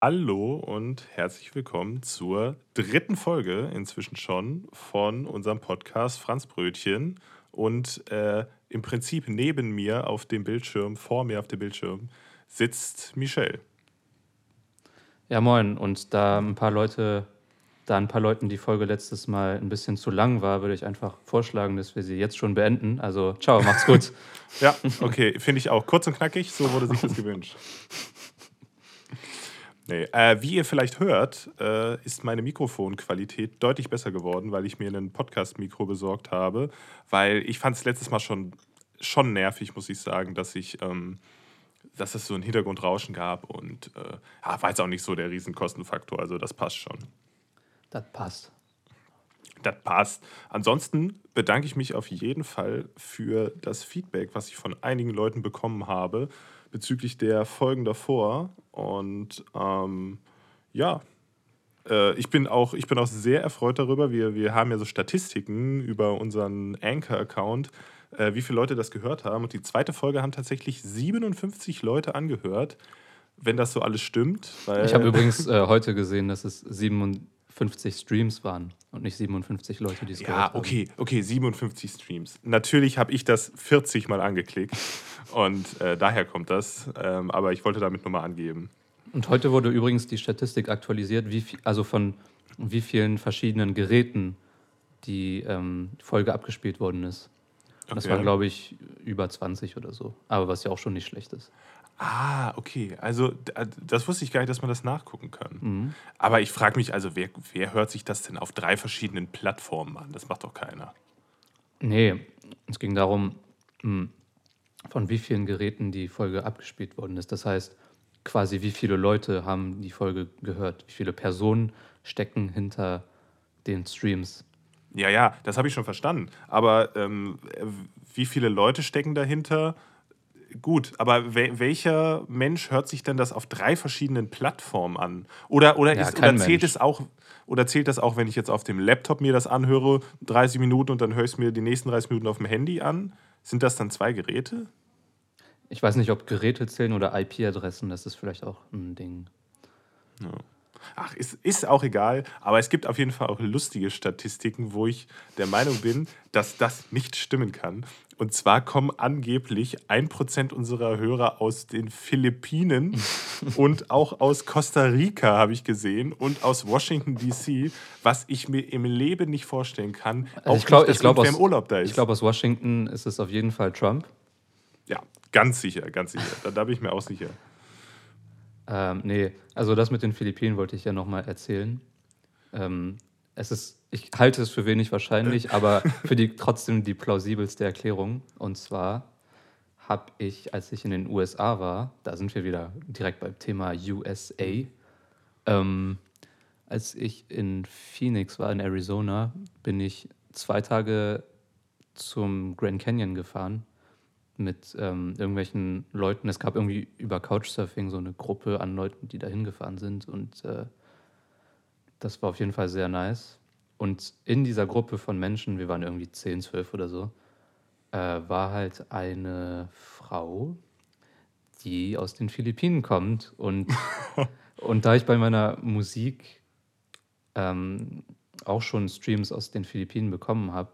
Hallo und herzlich willkommen zur dritten Folge inzwischen schon von unserem Podcast Franz Brötchen. Und äh, im Prinzip neben mir auf dem Bildschirm, vor mir auf dem Bildschirm, sitzt Michelle. Ja, moin. Und da ein paar Leute, da ein paar Leuten die Folge letztes Mal ein bisschen zu lang war, würde ich einfach vorschlagen, dass wir sie jetzt schon beenden. Also, ciao, macht's gut. ja, okay, finde ich auch. Kurz und knackig, so wurde sich das gewünscht. Nee, äh, wie ihr vielleicht hört, äh, ist meine Mikrofonqualität deutlich besser geworden, weil ich mir ein Podcast-Mikro besorgt habe. Weil ich fand es letztes Mal schon, schon nervig, muss ich sagen, dass ich, ähm, dass es so ein Hintergrundrauschen gab und äh, ja, war jetzt auch nicht so der Riesenkostenfaktor. Also das passt schon. Das passt. Das passt. Ansonsten bedanke ich mich auf jeden Fall für das Feedback, was ich von einigen Leuten bekommen habe bezüglich der Folgen davor. Und ähm, ja, äh, ich, bin auch, ich bin auch sehr erfreut darüber. Wir, wir haben ja so Statistiken über unseren Anchor-Account, äh, wie viele Leute das gehört haben. Und die zweite Folge haben tatsächlich 57 Leute angehört, wenn das so alles stimmt. ich habe übrigens äh, heute gesehen, dass es 57 Streams waren und nicht 57 Leute, die es ja, gehört haben. Ja, okay, okay, 57 Streams. Natürlich habe ich das 40 Mal angeklickt und äh, daher kommt das. Ähm, aber ich wollte damit nur mal angeben. Und heute wurde übrigens die Statistik aktualisiert, wie viel, also von wie vielen verschiedenen Geräten die ähm, Folge abgespielt worden ist. Okay. Das waren, glaube ich, über 20 oder so. Aber was ja auch schon nicht schlecht ist. Ah, okay. Also das wusste ich gar nicht, dass man das nachgucken kann. Mhm. Aber ich frage mich also, wer, wer hört sich das denn auf drei verschiedenen Plattformen an? Das macht doch keiner. Nee, es ging darum, hm, von wie vielen Geräten die Folge abgespielt worden ist. Das heißt, quasi wie viele Leute haben die Folge gehört, wie viele Personen stecken hinter den Streams. Ja, ja, das habe ich schon verstanden. Aber ähm, wie viele Leute stecken dahinter? Gut, aber we welcher Mensch hört sich denn das auf drei verschiedenen Plattformen an? Oder, oder, ja, ist, oder zählt es auch, oder zählt das auch, wenn ich jetzt auf dem Laptop mir das anhöre, 30 Minuten und dann höre ich es mir die nächsten 30 Minuten auf dem Handy an? Sind das dann zwei Geräte? Ich weiß nicht, ob Geräte zählen oder IP-Adressen, das ist vielleicht auch ein Ding. Ja. Ach, ist, ist auch egal, aber es gibt auf jeden Fall auch lustige Statistiken, wo ich der Meinung bin, dass das nicht stimmen kann. Und zwar kommen angeblich ein Prozent unserer Hörer aus den Philippinen und auch aus Costa Rica, habe ich gesehen, und aus Washington, D.C., was ich mir im Leben nicht vorstellen kann. Also ich glaube, glaub, aus, Urlaub da ist. Ich glaube, aus Washington ist es auf jeden Fall Trump. Ja, ganz sicher, ganz sicher. Da, da bin ich mir auch sicher. Ähm, nee, also das mit den Philippinen wollte ich ja nochmal erzählen. Ähm, es ist, ich halte es für wenig wahrscheinlich, aber für die trotzdem die plausibelste Erklärung. Und zwar habe ich, als ich in den USA war, da sind wir wieder direkt beim Thema USA, ähm, als ich in Phoenix war, in Arizona, bin ich zwei Tage zum Grand Canyon gefahren mit ähm, irgendwelchen Leuten. Es gab irgendwie über Couchsurfing so eine Gruppe an Leuten, die da hingefahren sind. Und äh, das war auf jeden Fall sehr nice. Und in dieser Gruppe von Menschen, wir waren irgendwie 10, 12 oder so, äh, war halt eine Frau, die aus den Philippinen kommt. Und, und da ich bei meiner Musik ähm, auch schon Streams aus den Philippinen bekommen habe,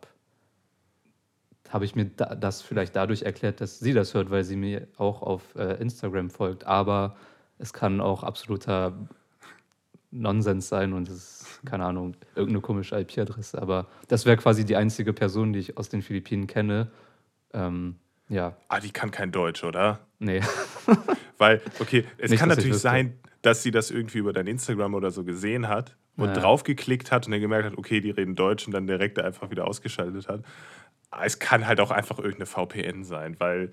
habe ich mir da, das vielleicht dadurch erklärt, dass sie das hört, weil sie mir auch auf äh, Instagram folgt. Aber es kann auch absoluter Nonsens sein und es ist, keine Ahnung, irgendeine komische IP-Adresse. Aber das wäre quasi die einzige Person, die ich aus den Philippinen kenne. Ähm, ja. Ah, die kann kein Deutsch, oder? Nee. Weil, okay, es Nicht, kann natürlich sein, dass sie das irgendwie über dein Instagram oder so gesehen hat und ja. draufgeklickt hat und dann gemerkt hat, okay, die reden Deutsch und dann direkt einfach wieder ausgeschaltet hat es kann halt auch einfach irgendeine VPN sein, weil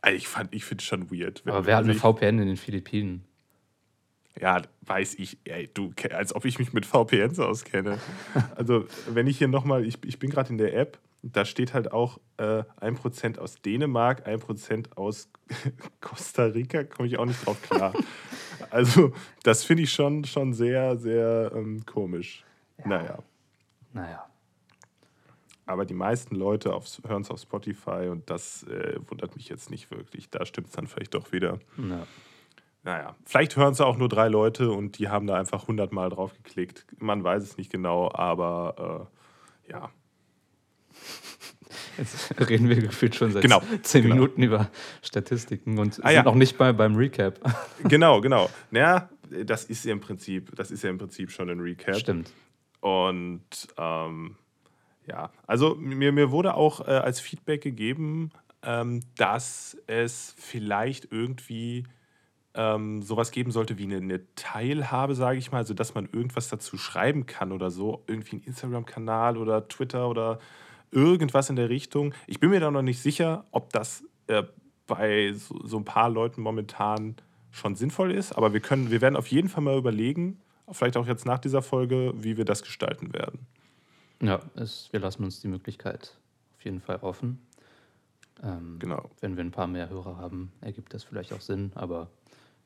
also ich fand, ich finde es schon weird. Aber wer hat eine VPN in den Philippinen? Ja, weiß ich, ey, du, als ob ich mich mit VPNs auskenne. also, wenn ich hier nochmal, ich, ich bin gerade in der App, da steht halt auch äh, 1% aus Dänemark, 1% aus Costa Rica, komme ich auch nicht drauf klar. also, das finde ich schon, schon sehr, sehr ähm, komisch. Ja. Naja. Naja aber die meisten Leute hören es auf Spotify und das äh, wundert mich jetzt nicht wirklich. Da stimmt es dann vielleicht doch wieder. Ja. Naja, vielleicht hören es auch nur drei Leute und die haben da einfach hundertmal drauf geklickt. Man weiß es nicht genau, aber äh, ja. Jetzt reden wir gefühlt schon seit Genau, zehn genau. Minuten über Statistiken und Ah, sind ja. noch nicht mal beim Recap. Genau, genau. Naja, das ist ja im Prinzip, das ist ja im Prinzip schon ein Recap. Stimmt. Und ähm, ja, also mir, mir wurde auch äh, als Feedback gegeben, ähm, dass es vielleicht irgendwie ähm, sowas geben sollte wie eine, eine Teilhabe, sage ich mal, also dass man irgendwas dazu schreiben kann oder so, irgendwie ein Instagram-Kanal oder Twitter oder irgendwas in der Richtung. Ich bin mir da noch nicht sicher, ob das äh, bei so, so ein paar Leuten momentan schon sinnvoll ist, aber wir können, wir werden auf jeden Fall mal überlegen, vielleicht auch jetzt nach dieser Folge, wie wir das gestalten werden. Ja, es, wir lassen uns die Möglichkeit auf jeden Fall offen. Ähm, Genau. Wenn wir ein paar mehr Hörer haben, ergibt das vielleicht auch Sinn, aber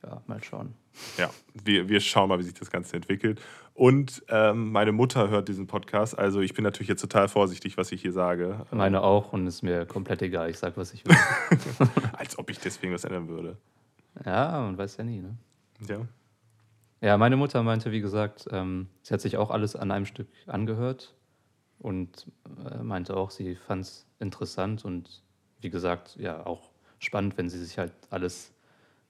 ja, mal schauen. Ja, wir, wir schauen mal, wie sich das Ganze entwickelt. Und ähm, meine Mutter hört diesen Podcast, also ich bin natürlich jetzt total vorsichtig, was ich hier sage. Meine auch und ist mir komplett egal. Ich sag, was ich will. Als ob ich deswegen was ändern würde. ja, man weiß ja nie, ne? Ja. Ja, meine Mutter meinte, wie gesagt, ähm, sie hat sich auch alles an einem Stück angehört und äh, meinte auch, sie fand es interessant und wie gesagt, ja, auch spannend, wenn sie sich halt alles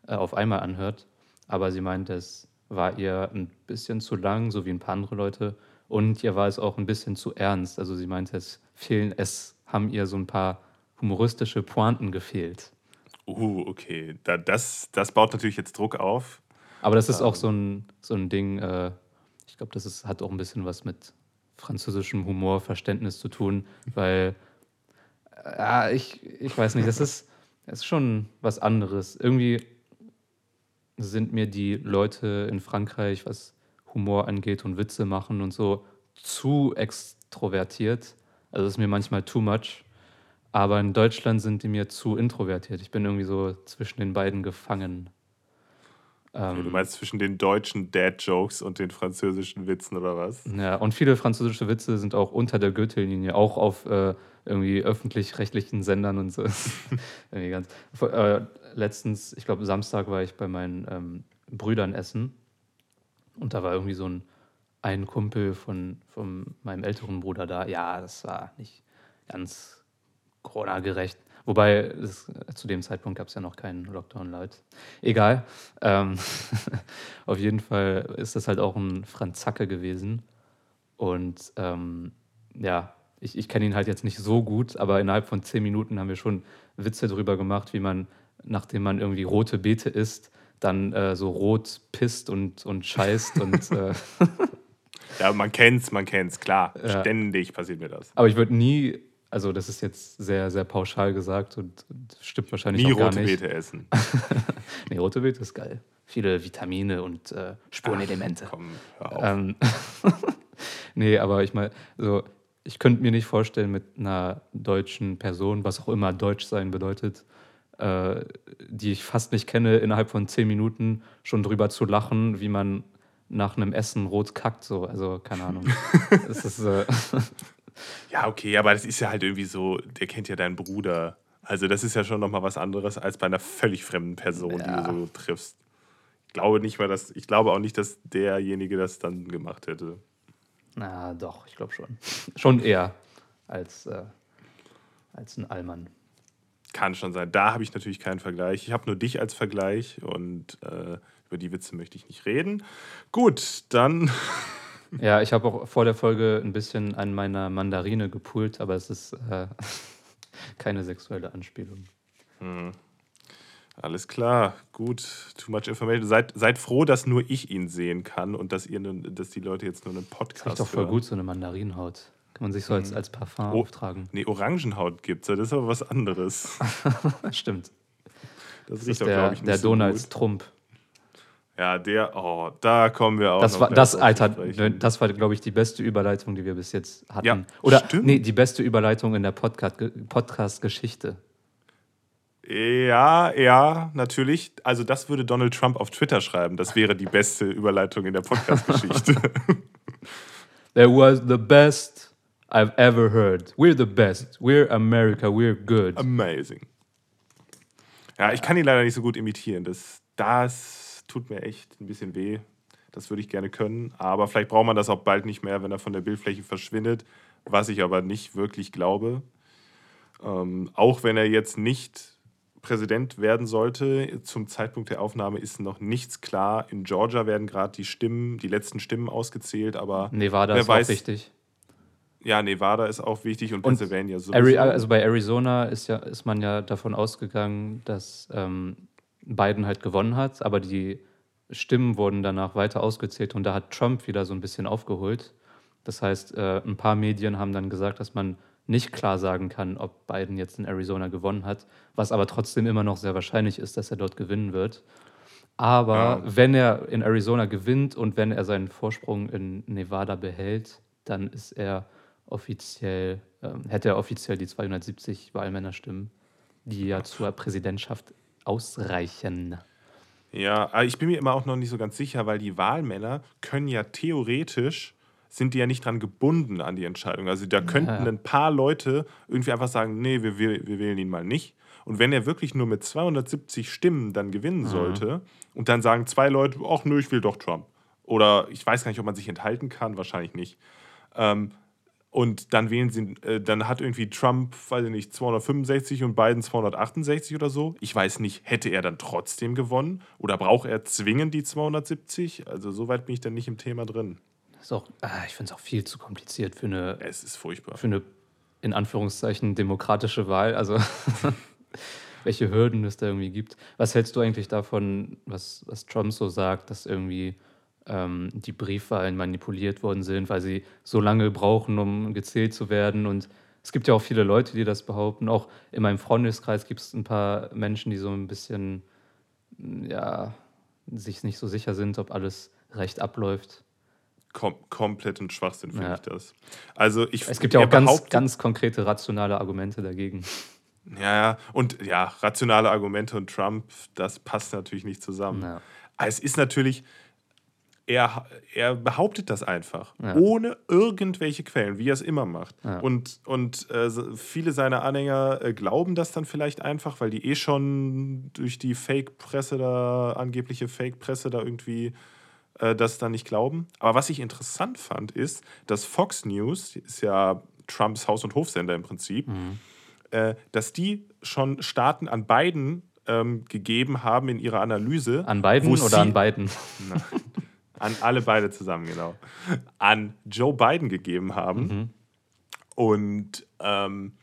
auf einmal anhört. Aber sie meinte, es war ihr ein bisschen zu lang, so wie ein paar andere Leute. Und ihr war es auch ein bisschen zu ernst. Also sie meinte, es fehlen, es haben ihr so ein paar humoristische Pointen gefehlt. Uh, okay. Da, das, das baut natürlich jetzt Druck auf. Aber das ist auch so ein, so ein Ding, äh, ich glaube, das ist, hat auch ein bisschen was mit französischem Humor, Verständnis zu tun, weil, äh, ja, ich, ich weiß nicht, das ist, das ist schon was anderes. Irgendwie sind mir die Leute in Frankreich, was Humor angeht und Witze machen und so, zu extrovertiert. Also das ist mir manchmal too much. Aber in Deutschland sind die mir zu introvertiert. Ich bin irgendwie so zwischen den beiden gefangen. Okay, du meinst zwischen den deutschen Dad-Jokes und den französischen Witzen oder was? Ja, und viele französische Witze sind auch unter der Gürtellinie, auch auf äh, irgendwie öffentlich-rechtlichen Sendern und so. irgendwie ganz, äh, letztens, ich glaube, Samstag war ich bei meinen ähm, Brüdern essen und da war irgendwie so ein, ein Kumpel von, von meinem älteren Bruder da. Ja, das war nicht ganz Corona-gerecht. Wobei, es, zu dem Zeitpunkt gab es ja noch keinen Lockdown Light. Egal. Ähm, auf jeden Fall ist das halt auch ein Franzacke gewesen. Und ähm, ja, ich, ich kenne ihn halt jetzt nicht so gut, aber innerhalb von zehn Minuten haben wir schon Witze drüber gemacht, wie man, nachdem man irgendwie rote Beete isst, dann äh, so rot pisst und, und scheißt. und, äh, Ja, man kennt's, man kennt's, klar. Ja. Ständig passiert mir das. aber ich würde nie, also das ist jetzt sehr, sehr pauschal gesagt und, und stimmt wahrscheinlich Nie auch gar rote nicht. Beete essen. Nee, rote Beete ist geil. Viele Vitamine und äh, Spurenelemente. Komm, hör auf. Ähm, nee, aber ich meine, so, ich könnte mir nicht vorstellen, mit einer deutschen Person, was auch immer Deutsch sein bedeutet, äh, die ich fast nicht kenne, innerhalb von zehn Minuten schon drüber zu lachen, wie man nach einem Essen rot kackt. So. Also, keine Ahnung. ist, äh, Ja, okay, aber das ist ja halt irgendwie so, der kennt ja deinen Bruder. Also das ist ja schon nochmal was anderes als bei einer völlig fremden Person, Ja. die du so triffst. Ich glaube nicht mal, dass, ich glaube auch nicht, dass derjenige das dann gemacht hätte. Na doch, ich glaube schon. Schon eher als, äh, als ein Allmann. Kann schon sein. Da habe ich natürlich keinen Vergleich. Ich habe nur dich als Vergleich und äh, über die Witze möchte ich nicht reden. Gut, dann. Ja, ich habe auch vor der Folge ein bisschen an meiner Mandarine gepult, aber es ist äh, keine sexuelle Anspielung. Alles klar, gut. Too much information. Seid, seid froh, dass nur ich ihn sehen kann und dass, ihr, dass die Leute jetzt nur einen Podcast doch voll hören. gut, so eine Mandarinenhaut. Kann man sich so als, als Parfum Oh. auftragen. Nee, Orangenhaut gibt's. Das ist aber was anderes. Stimmt. Das, Das riecht ist doch, der, glaube ich, nicht der so Donald gut. Trump. Ja, der, oh, da kommen wir auch Das war, das, Alter, sprechen. das war, glaube ich, die beste Überleitung, die wir bis jetzt hatten. Ja, Oder, stimmt. nee, die beste Überleitung in der Podcast- Podcast-Geschichte. Ja, ja, natürlich. Also das würde Donald Trump auf Twitter schreiben. Das wäre die beste Überleitung in der Podcast-Geschichte. That was the best I've ever heard. We're the best. We're America. We're good. Amazing. Ja, ich kann ihn leider nicht so gut imitieren. Das, das, tut mir echt ein bisschen weh. Das würde ich gerne können. Aber vielleicht braucht man das auch bald nicht mehr, wenn er von der Bildfläche verschwindet, was ich aber nicht wirklich glaube. Ähm, auch wenn er jetzt nicht Präsident werden sollte, zum Zeitpunkt der Aufnahme ist noch nichts klar. In Georgia werden gerade die Stimmen, die letzten Stimmen ausgezählt, aber Nevada wer ist weiß, auch wichtig. Ja, Nevada ist auch wichtig und, Und Pennsylvania sowieso. Also bei Arizona ist ja ist man ja davon ausgegangen, dass ähm, Biden halt gewonnen hat, aber die Stimmen wurden danach weiter ausgezählt und da hat Trump wieder so ein bisschen aufgeholt. Das heißt, äh, ein paar Medien haben dann gesagt, dass man nicht klar sagen kann, ob Biden jetzt in Arizona gewonnen hat, was aber trotzdem immer noch sehr wahrscheinlich ist, dass er dort gewinnen wird. Aber Ja. wenn er in Arizona gewinnt und wenn er seinen Vorsprung in Nevada behält, dann ist er offiziell, ähm, hätte er offiziell die 270 Wahlmännerstimmen, die ja zur Präsidentschaft ausreichen. Ja, ich bin mir immer auch noch nicht so ganz sicher, weil die Wahlmänner können ja theoretisch, sind die ja nicht dran gebunden an die Entscheidung. Also da könnten Ja. ein paar Leute irgendwie einfach sagen, nee, wir, wir, wir wählen ihn mal nicht. Und wenn er wirklich nur mit 270 Stimmen dann gewinnen Mhm. sollte und dann sagen zwei Leute, ach nö, ich will doch Trump. Oder ich weiß gar nicht, ob man sich enthalten kann, wahrscheinlich nicht. Ähm, und dann wählen sie, äh, dann hat irgendwie Trump, weiß ich nicht, 265 und Biden 268 oder so. Ich weiß nicht, hätte er dann trotzdem gewonnen oder braucht er zwingend die 270? Also soweit bin ich dann nicht im Thema drin. Ist auch, ah, ich finde es auch viel zu kompliziert für eine, Es ist furchtbar. für eine in Anführungszeichen demokratische Wahl. Also welche Hürden es da irgendwie gibt. Was hältst du eigentlich davon, was, was Trump so sagt, dass irgendwie ähm, die Briefwahlen manipuliert worden sind, weil sie so lange brauchen, um gezählt zu werden? Und es gibt ja auch viele Leute, die das behaupten. Auch in meinem Freundeskreis gibt es ein paar Menschen, die so ein bisschen, ja, sich nicht so sicher sind, ob alles recht abläuft. Kom kompletten Schwachsinn finde Ja. ich das. Also ich, Es gibt ja auch ganz, ganz konkrete rationale Argumente dagegen. Ja, ja. Und ja, rationale Argumente und Trump, das passt natürlich nicht zusammen. Ja. Es ist natürlich, er, er behauptet das einfach, Ja. ohne irgendwelche Quellen, wie er es immer macht. Ja. Und, und äh, viele seiner Anhänger äh, glauben das dann vielleicht einfach, weil die eh schon durch die Fake-Presse da, angebliche Fake-Presse da irgendwie äh, das dann nicht glauben. Aber was ich interessant fand, ist, dass Fox News, die ist ja Trumps Haus- und Hofsender im Prinzip, Mhm. äh, dass die schon Staaten an beiden ähm, gegeben haben in ihrer Analyse. An beiden oder sie- an beiden? An alle beide zusammen, genau. An Joe Biden gegeben haben. Mhm. Und ähm,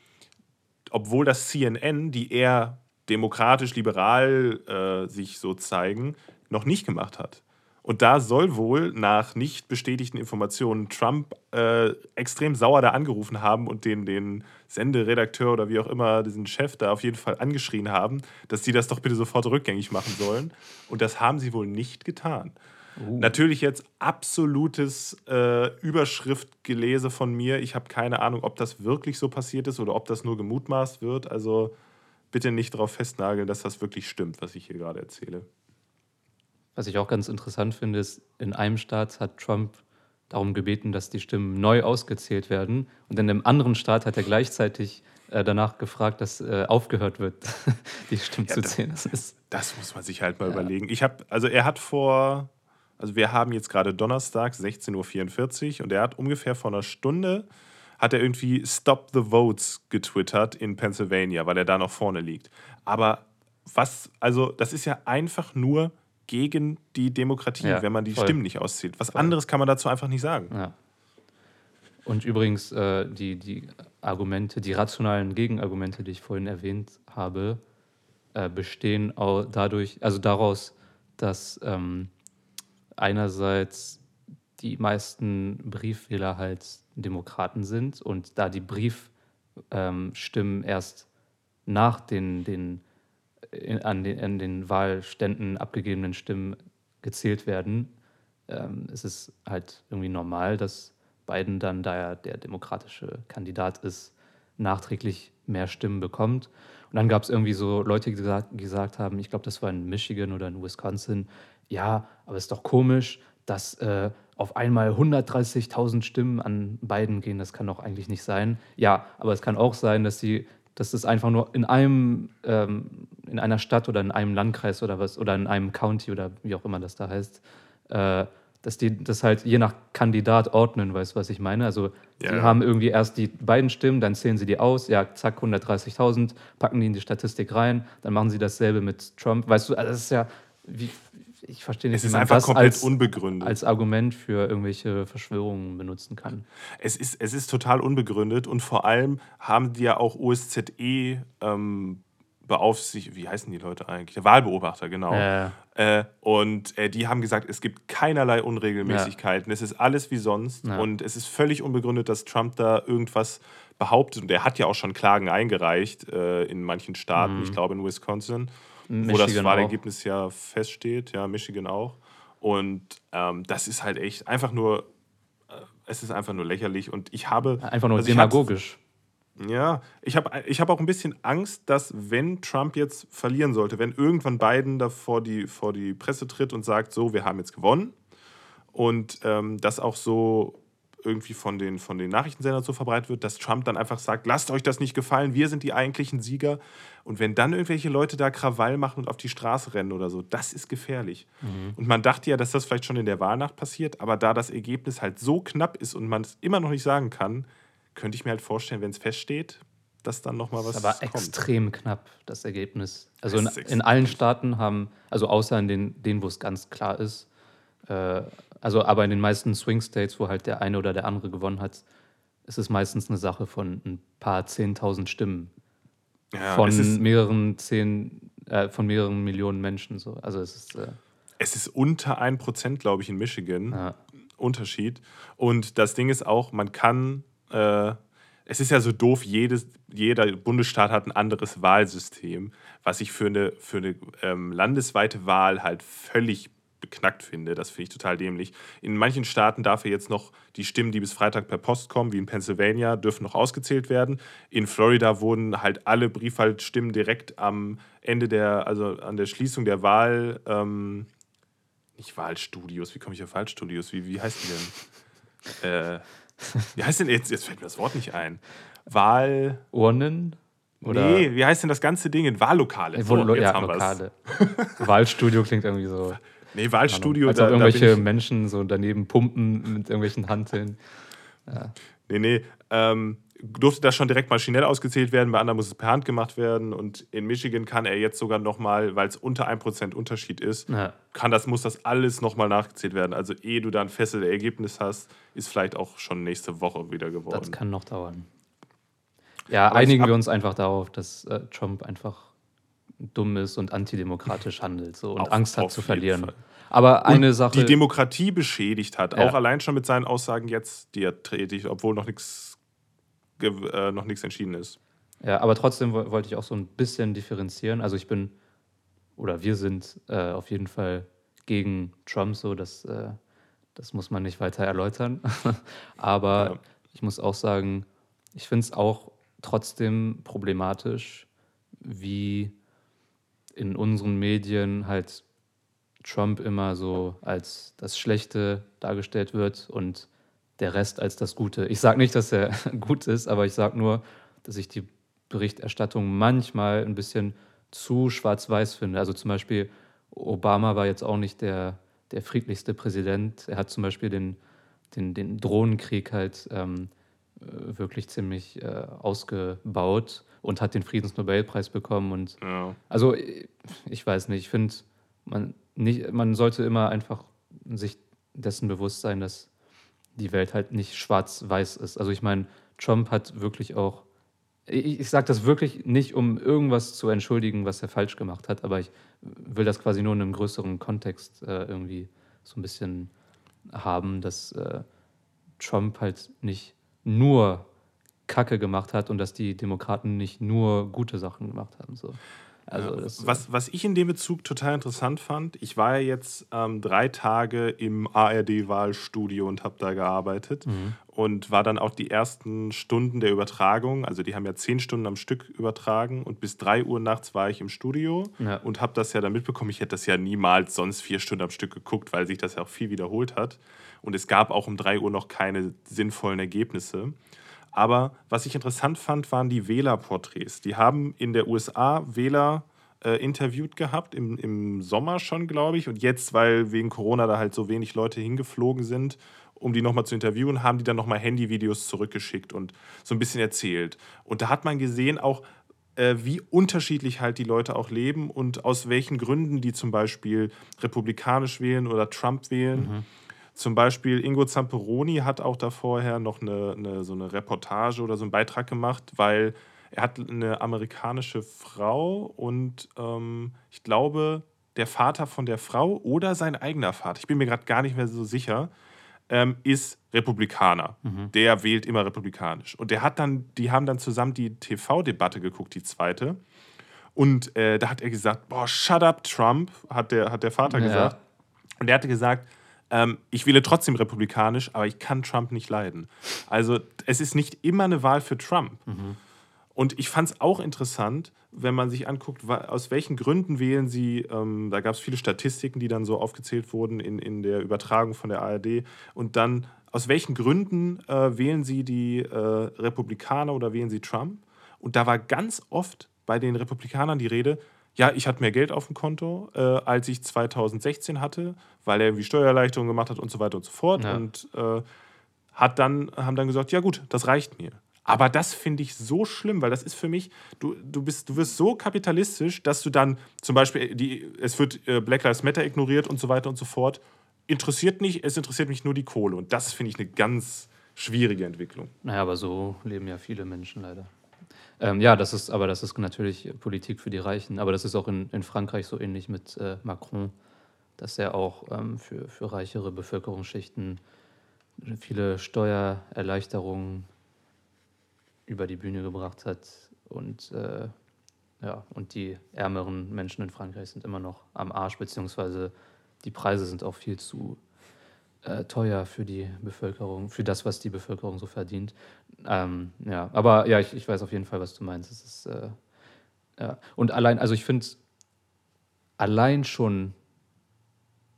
obwohl das CNN, die eher demokratisch-liberal äh, sich so zeigen, noch nicht gemacht hat. Und da soll wohl nach nicht bestätigten Informationen Trump äh, extrem sauer da angerufen haben und den, den Senderedakteur oder wie auch immer, diesen Chef da auf jeden Fall angeschrien haben, dass sie das doch bitte sofort rückgängig machen sollen. Und das haben sie wohl nicht getan. Uh. Natürlich jetzt absolutes äh, Überschriftgelese von mir. Ich habe keine Ahnung, ob das wirklich so passiert ist oder ob das nur gemutmaßt wird. Also bitte nicht darauf festnageln, dass das wirklich stimmt, was ich hier gerade erzähle. Was ich auch ganz interessant finde, ist, in einem Staat hat Trump darum gebeten, dass die Stimmen neu ausgezählt werden. Und in einem anderen Staat hat er gleichzeitig äh, danach gefragt, dass äh, aufgehört wird, die Stimmen Ja, zu zählen. Das ist, Das muss man sich halt mal Ja. überlegen. Ich habe, also er hat vor, also wir haben jetzt gerade Donnerstag, 16.44 Uhr und er hat ungefähr vor einer Stunde, hat er irgendwie Stop the Votes getwittert in Pennsylvania, weil er da noch vorne liegt. Aber was, also das ist ja einfach nur gegen die Demokratie, Ja, wenn man die voll. Stimmen nicht auszählt. Was Voll. anderes kann man dazu einfach nicht sagen. ja. Und übrigens, äh, die, die Argumente, die rationalen Gegenargumente, die ich vorhin erwähnt habe, äh, bestehen auch dadurch, also daraus, dass ähm, einerseits die meisten Briefwähler halt Demokraten sind und da die Briefstimmen erst nach den, den, in, an, den an den Wahlständen abgegebenen Stimmen gezählt werden, ähm, ist es halt irgendwie normal, dass Biden dann, da er der demokratische Kandidat ist, nachträglich mehr Stimmen bekommt. Und dann gab es irgendwie so Leute, die gesagt, gesagt haben, ich glaube, das war in Michigan oder in Wisconsin, ja, aber es ist doch komisch, dass äh, auf einmal 130.000 Stimmen an Biden gehen. Das kann doch eigentlich nicht sein. Ja, aber es kann auch sein, dass sie dass es einfach nur in einem, ähm, in einer Stadt oder in einem Landkreis oder was, oder in einem County oder wie auch immer das da heißt, äh, dass die das halt je nach Kandidat ordnen, weißt du, was ich meine? Also die Ja. haben irgendwie erst die beiden Stimmen, dann zählen sie die aus, ja, zack, 130.000, packen die in die Statistik rein, dann machen sie dasselbe mit Trump. Weißt du, also das ist ja, wie, ich verstehe nicht, Es wie ist man einfach das komplett als, unbegründet. als Argument für irgendwelche Verschwörungen benutzen kann. Es ist, es ist total unbegründet und vor allem haben die ja auch OSZE ähm, beaufsichtigt, wie heißen die Leute eigentlich? Der Wahlbeobachter, genau. Äh, Äh, und äh, die haben gesagt, es gibt keinerlei Unregelmäßigkeiten. Es ist alles wie sonst. Ja. Und es ist völlig unbegründet, dass Trump da irgendwas behauptet. Und er hat ja auch schon Klagen eingereicht äh, in manchen Staaten, ich glaube in Wisconsin, wo das Michigan Wahlergebnis ja feststeht. Ja, Michigan auch. Und ähm, das ist halt echt einfach nur, äh, es ist einfach nur lächerlich. Und ich habe. Einfach nur also ich hab- demagogisch. ja, ich habe ich hab auch ein bisschen Angst, dass wenn Trump jetzt verlieren sollte, wenn irgendwann Biden da vor die, vor die Presse tritt und sagt, so, wir haben jetzt gewonnen und ähm, das auch so irgendwie von den, von den Nachrichtensendern so verbreitet wird, dass Trump dann einfach sagt, lasst euch das nicht gefallen, wir sind die eigentlichen Sieger. Und wenn dann irgendwelche Leute da Krawall machen und auf die Straße rennen oder so, das ist gefährlich. Und man dachte ja, dass das vielleicht schon in der Wahlnacht passiert, aber da das Ergebnis halt so knapp ist und man es immer noch nicht sagen kann, könnte ich mir halt vorstellen, wenn es feststeht, dass dann nochmal was aber kommt. extrem knapp, das Ergebnis. Also in, in allen Staaten haben, also außer in den, denen, wo es ganz klar ist, also aber in den meisten Swing States, wo halt der eine oder der andere gewonnen hat, ist es meistens eine Sache von ein paar zehntausend Stimmen. Ja, von mehreren zehn, äh, von mehreren Millionen Menschen. So. Also es ist äh, es ist unter 1%, glaube ich, in Michigan. ja, Unterschied. Und das Ding ist auch, man kann, äh, es ist ja so doof, jedes, jeder Bundesstaat hat ein anderes Wahlsystem, was ich für eine, für eine ähm, landesweite Wahl halt völlig beknackt finde. Das finde ich total dämlich. In manchen Staaten darf ja jetzt noch die Stimmen, die bis Freitag per Post kommen, wie in Pennsylvania, dürfen noch ausgezählt werden. In Florida wurden halt alle Briefwahlstimmen direkt am Ende der, also an der Schließung der Wahl, ähm, nicht Wahlstudios, wie komme ich auf Wahlstudios? Wie, wie heißt die denn? äh, wie heißt denn jetzt? Jetzt fällt mir das Wort nicht ein. Wahl. Urnen? Oder Nee, wie heißt denn das ganze Ding? In Wahllokale. So, jetzt ja, haben. Lokale. Wahlstudio klingt irgendwie so. Nee, Wahlstudio. Als da, bin irgendwelche Menschen so daneben pumpen mit irgendwelchen Hanteln. nee, nee. Ähm, durfte das schon direkt maschinell ausgezählt werden, bei anderen muss es per Hand gemacht werden. Und in Michigan kann er jetzt sogar nochmal, weil es unter 1% Unterschied ist, Ja. kann das, muss das alles nochmal nachgezählt werden. Also ehe du da ein festes Ergebnis hast, ist vielleicht auch schon nächste Woche wieder geworden. Das kann noch dauern. Ja, Aber einigen wir uns einfach darauf, dass äh, Trump einfach dumm ist und antidemokratisch handelt so, und Auf- Angst hat zu verlieren. Fall. Aber eine und Sache. die Demokratie beschädigt hat, Ja. auch allein schon mit seinen Aussagen jetzt, die er tätigt, obwohl noch nichts äh, noch nichts entschieden ist. Ja, aber trotzdem wo- wollte ich auch so ein bisschen differenzieren. Also ich bin, oder wir sind äh, auf jeden Fall gegen Trump, so das, äh, das muss man nicht weiter erläutern. aber Ja. ich muss auch sagen, ich finde es auch trotzdem problematisch, wie in unseren Medien halt Trump immer so als das Schlechte dargestellt wird und der Rest als das Gute. Ich sage nicht, dass er gut ist, aber ich sage nur, dass ich die Berichterstattung manchmal ein bisschen zu schwarz-weiß finde. Also zum Beispiel, Obama war jetzt auch nicht der, der friedlichste Präsident. Er hat zum Beispiel den, den, den Drohnenkrieg halt ähm, äh, wirklich ziemlich äh, ausgebaut und hat den Friedensnobelpreis bekommen. Und Ja. also ich weiß nicht, ich finde, man, nicht- man sollte immer einfach sich dessen bewusst sein, dass die Welt halt nicht schwarz-weiß ist. Also ich meine, Trump hat wirklich auch, ich, ich sage das wirklich nicht, um irgendwas zu entschuldigen, was er falsch gemacht hat, aber ich will das quasi nur in einem größeren Kontext äh, irgendwie so ein bisschen haben, dass äh, Trump halt nicht nur Kacke gemacht hat und dass die Demokraten nicht nur gute Sachen gemacht haben. So. Also das, Äh, Was, was ich in dem Bezug total interessant fand, ich war ja jetzt ähm, drei Tage im ARD-Wahlstudio und habe da gearbeitet Mhm. und war dann auch die ersten Stunden der Übertragung, also die haben ja zehn Stunden am Stück übertragen und bis drei Uhr nachts war ich im Studio Ja. und habe das ja dann mitbekommen. Ich hätte das ja niemals sonst vier Stunden am Stück geguckt, weil sich das ja auch viel wiederholt hat. Und es gab auch um drei Uhr noch keine sinnvollen Ergebnisse. Aber was ich interessant fand, waren die Wählerporträts. Die haben in der USA Wähler äh, interviewt gehabt, im, im Sommer schon, glaube ich. Und jetzt, weil wegen Corona da halt so wenig Leute hingeflogen sind, um die nochmal zu interviewen, haben die dann nochmal Handyvideos zurückgeschickt und so ein bisschen erzählt. Und da hat man gesehen auch, äh, wie unterschiedlich halt die Leute auch leben und aus welchen Gründen die zum Beispiel republikanisch wählen oder Trump wählen. Mhm. Zum Beispiel Ingo Zamperoni hat auch da vorher noch eine, eine, so eine Reportage oder so einen Beitrag gemacht, weil er hat eine amerikanische Frau und ähm, ich glaube, der Vater von der Frau oder sein eigener Vater, ich bin mir gerade gar nicht mehr so sicher, ähm, ist Republikaner. Mhm. Der wählt immer republikanisch. Und der hat dann, die haben dann zusammen die TV-Debatte geguckt, die zweite. Und äh, da hat er gesagt, boah, shut up, Trump, hat der, hat der Vater ja. gesagt. Und der hatte gesagt, ähm, ich wähle trotzdem republikanisch, aber ich kann Trump nicht leiden. Also es ist nicht immer eine Wahl für Trump. Mhm. Und ich fand es auch interessant, wenn man sich anguckt, aus welchen Gründen wählen sie, ähm, da gab es viele Statistiken, die dann so aufgezählt wurden in, in der Übertragung von der ARD, und dann aus welchen Gründen äh, wählen sie die äh, Republikaner oder wählen sie Trump? Und da war ganz oft bei den Republikanern die Rede, ja, ich hatte mehr Geld auf dem Konto, äh, als ich 2016 hatte, weil er irgendwie Steuererleichterungen gemacht hat und so weiter und so fort. Ja. Und äh, hat dann, haben dann gesagt, ja gut, das reicht mir. Aber das finde ich so schlimm, weil das ist für mich, du, du, bist, du wirst so kapitalistisch, dass du dann zum Beispiel, die, es wird äh, Black Lives Matter ignoriert und so weiter und so fort. Interessiert nicht, es interessiert mich nur die Kohle. Und das finde ich eine ganz schwierige Entwicklung. Naja, aber so leben ja viele Menschen leider. Ähm, ja, das ist, aber das ist natürlich Politik für die Reichen. Aber das ist auch in, in Frankreich so ähnlich mit äh, Macron, dass er auch ähm, für, für reichere Bevölkerungsschichten viele Steuererleichterungen über die Bühne gebracht hat. Und, äh, ja, und die ärmeren Menschen in Frankreich sind immer noch am Arsch, beziehungsweise die Preise sind auch viel zu äh, teuer für die Bevölkerung, für das, was die Bevölkerung so verdient. Ähm, ja, aber ja, ich, ich weiß auf jeden Fall, was du meinst. Es ist, äh, ja. Und allein, also ich finde allein schon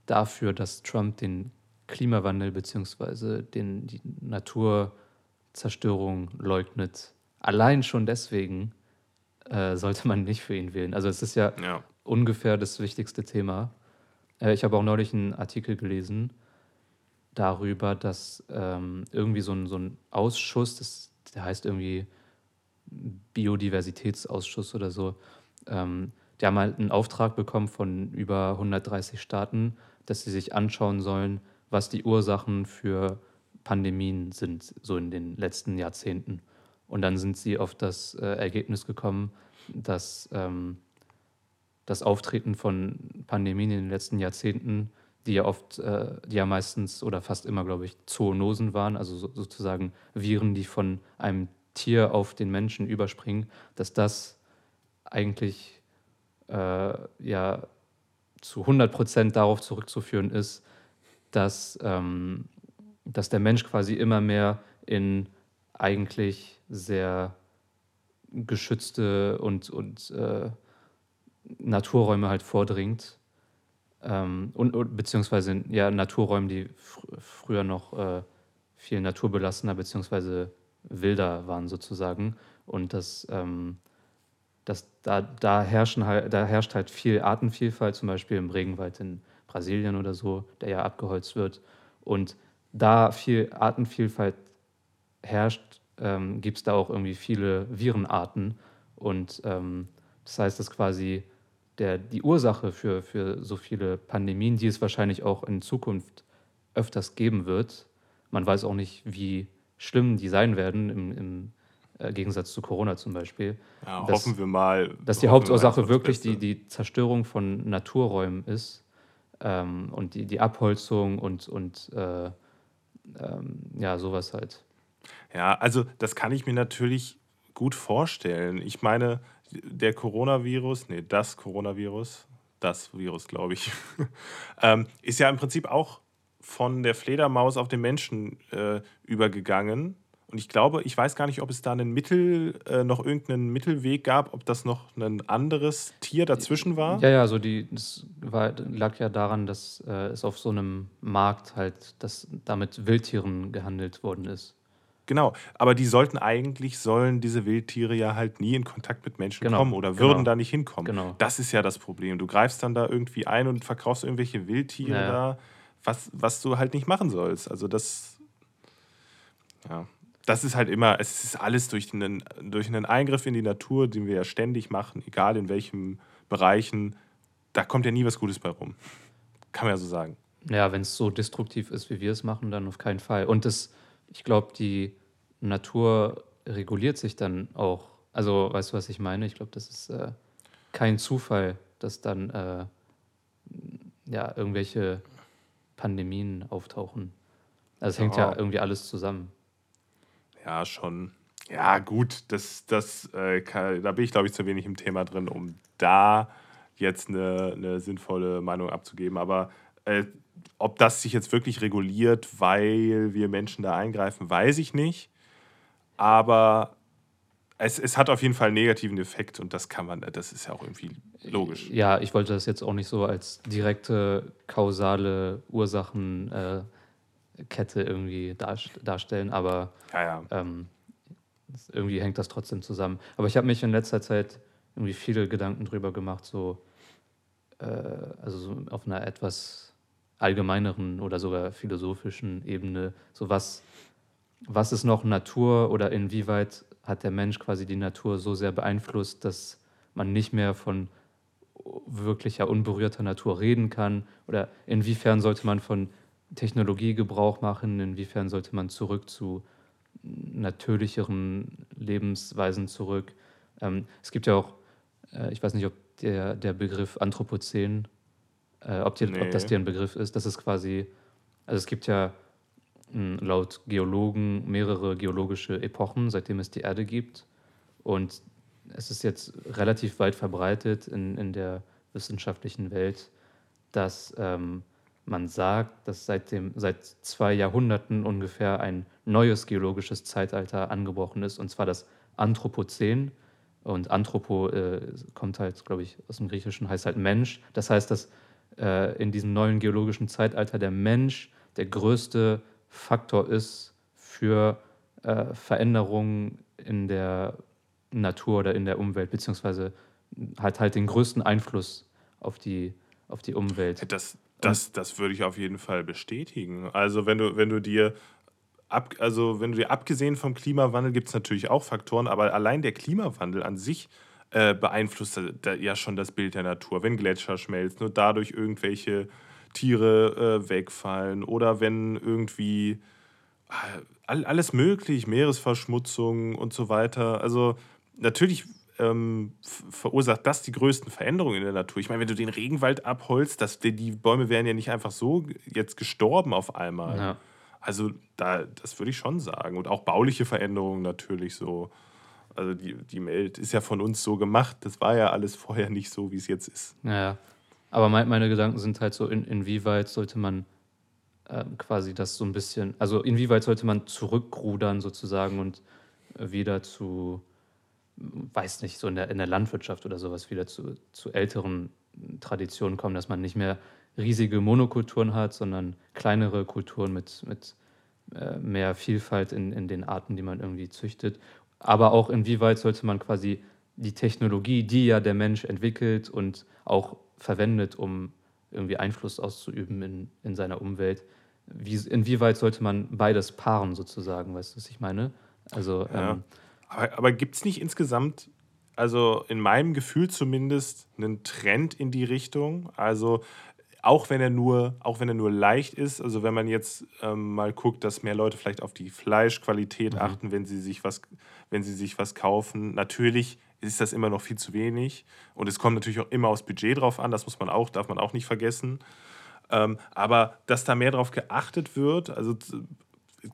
dafür, dass Trump den Klimawandel beziehungsweise den, die Naturzerstörung leugnet, allein schon deswegen äh, sollte man nicht für ihn wählen. Also es ist ja, ja. ungefähr das wichtigste Thema. Äh, ich habe auch neulich einen Artikel gelesen, darüber, dass ähm, irgendwie so ein, so ein Ausschuss, das, der heißt irgendwie Biodiversitätsausschuss oder so, ähm, die haben halt einen Auftrag bekommen von über 130 Staaten, dass sie sich anschauen sollen, was die Ursachen für Pandemien sind, so in den letzten Jahrzehnten. Und dann sind sie auf das äh, Ergebnis gekommen, dass ähm, das Auftreten von Pandemien in den letzten Jahrzehnten die ja oft, äh, die ja meistens oder fast immer, glaube ich, Zoonosen waren, also so, sozusagen Viren, die von einem Tier auf den Menschen überspringen, dass das eigentlich äh, ja zu 100 Prozent darauf zurückzuführen ist, dass, ähm, dass der Mensch quasi immer mehr in eigentlich sehr geschützte und, und äh, Naturräume halt vordringt ähm, und, und, beziehungsweise ja, Naturräumen, die fr früher noch äh, viel naturbelassener beziehungsweise wilder waren sozusagen. Und das, ähm, das, da, da, herrschen halt, da herrscht halt viel Artenvielfalt, zum Beispiel im Regenwald in Brasilien oder so, der ja abgeholzt wird. Und da viel Artenvielfalt herrscht, ähm, gibt es da auch irgendwie viele Virenarten. Und ähm, das heißt, dass quasi der, die Ursache für, für so viele Pandemien, die es wahrscheinlich auch in Zukunft öfters geben wird. Man weiß auch nicht, wie schlimm die sein werden, im, im äh, Gegensatz zu Corona zum Beispiel. Ja, dass, hoffen wir mal. Dass die Hauptursache wirklich die, die Zerstörung von Naturräumen ist ähm, und die, die Abholzung und, und äh, ähm, ja, sowas halt. Ja, also das kann ich mir natürlich gut vorstellen. Ich meine, der Coronavirus, nee, das Coronavirus, das Virus, glaube ich, ähm, ist ja im Prinzip auch von der Fledermaus auf den Menschen äh, übergegangen. Und ich glaube, ich weiß gar nicht, ob es da einen Mittel, äh, noch irgendeinen Mittelweg gab, ob das noch ein anderes Tier dazwischen war. Ja, ja, so die, das war, lag ja daran, dass äh, es auf so einem Markt halt, dass damit Wildtieren gehandelt worden ist. Genau, aber die sollten eigentlich, sollen diese Wildtiere ja halt nie in Kontakt mit Menschen Genau, kommen oder würden genau. da nicht hinkommen. Genau. Das ist ja das Problem. Du greifst dann da irgendwie ein und verkaufst irgendwelche Wildtiere Ja, ja. da, was, was du halt nicht machen sollst. Also das, ja, das ist halt immer, es ist alles durch einen, durch einen Eingriff in die Natur, den wir ja ständig machen, egal in welchen Bereichen, da kommt ja nie was Gutes bei rum. Kann man ja so sagen. Ja, wenn es so destruktiv ist, wie wir es machen, dann auf keinen Fall. Und das, ich glaube, die Natur reguliert sich dann auch. Also, weißt du, was ich meine? Ich glaube, das ist äh, kein Zufall, dass dann äh, ja irgendwelche Pandemien auftauchen. Also es hängt ja Ja. irgendwie alles zusammen. Ja, schon. Ja, gut, das, das, äh, kann, da bin ich, glaube ich, zu wenig im Thema drin, um da jetzt eine, eine sinnvolle Meinung abzugeben. Aber äh, ob das sich jetzt wirklich reguliert, weil wir Menschen da eingreifen, weiß ich nicht. Aber es, es hat auf jeden Fall einen negativen Effekt und das kann man, das ist ja auch irgendwie logisch. Ja, ich wollte das jetzt auch nicht so als direkte kausale Ursachenkette Kette irgendwie darst- darstellen, aber Ja, ja. ähm, irgendwie hängt das trotzdem zusammen. Aber ich habe mich in letzter Zeit irgendwie viele Gedanken drüber gemacht, so, äh, also so auf einer etwas allgemeineren oder sogar philosophischen Ebene, so was, was ist noch Natur oder inwieweit hat der Mensch quasi die Natur so sehr beeinflusst, dass man nicht mehr von wirklicher unberührter Natur reden kann oder inwiefern sollte man von Technologie Gebrauch machen, inwiefern sollte man zurück zu natürlicheren Lebensweisen zurück. Ähm, es gibt ja auch, äh, ich weiß nicht, ob der, der Begriff Anthropozän, äh, ob, ob Nee. das dir ein Begriff ist. Das ist quasi, also es gibt ja mh, laut Geologen mehrere geologische Epochen, seitdem es die Erde gibt. Und es ist jetzt relativ weit verbreitet in, in der wissenschaftlichen Welt, dass ähm, man sagt, dass seit, dem, seit zwei Jahrhunderten ungefähr ein neues geologisches Zeitalter angebrochen ist, und zwar das Anthropozän. Und Anthropo äh, kommt halt, glaube ich, aus dem Griechischen, heißt halt Mensch. Das heißt, dass äh, in diesem neuen geologischen Zeitalter der Mensch der größte Faktor ist für äh, Veränderungen in der Natur oder in der Umwelt, beziehungsweise hat halt den größten Einfluss auf die, auf die Umwelt. Das, das, das würde ich auf jeden Fall bestätigen. Also wenn du, wenn du dir ab, also wenn du dir abgesehen vom Klimawandel gibt es natürlich auch Faktoren, aber allein der Klimawandel an sich äh, beeinflusst ja schon das Bild der Natur. Wenn Gletscher schmelzen und dadurch irgendwelche Tiere äh, wegfallen oder wenn irgendwie äh, all, alles möglich, Meeresverschmutzung und so weiter. Also natürlich ähm, verursacht das die größten Veränderungen in der Natur. Ich meine, wenn du den Regenwald abholst, das, die, die Bäume wären ja nicht einfach so jetzt gestorben auf einmal. Ja. Also da, das würde ich schon sagen. Und auch bauliche Veränderungen natürlich so. Also die, die Welt ist ja von uns so gemacht. Das war ja alles vorher nicht so, wie es jetzt ist. Ja, aber mein, meine Gedanken sind halt so, in, inwieweit sollte man ähm, quasi das so ein bisschen, also inwieweit sollte man zurückrudern sozusagen und äh, wieder zu, weiß nicht, so in der, in der Landwirtschaft oder sowas wieder zu, zu älteren Traditionen kommen, dass man nicht mehr riesige Monokulturen hat, sondern kleinere Kulturen mit, mit äh, mehr Vielfalt in, in den Arten, die man irgendwie züchtet. Aber auch inwieweit sollte man quasi die Technologie, die ja der Mensch entwickelt und auch verwendet, um irgendwie Einfluss auszuüben in, in seiner Umwelt, wie, inwieweit sollte man beides paaren sozusagen, weißt du, was ich meine? Also, Ja. ähm, Aber, aber gibt es nicht insgesamt, also in meinem Gefühl zumindest, einen Trend in die Richtung? Also auch wenn er nur, auch wenn er nur leicht ist, also wenn man jetzt ähm, mal guckt, dass mehr Leute vielleicht auf die Fleischqualität Mhm. achten, wenn sie sich was, wenn sie sich was kaufen. Natürlich ist das immer noch viel zu wenig. Und es kommt natürlich auch immer aufs Budget drauf an, das muss man auch, darf man auch nicht vergessen. Ähm, aber dass da mehr drauf geachtet wird, also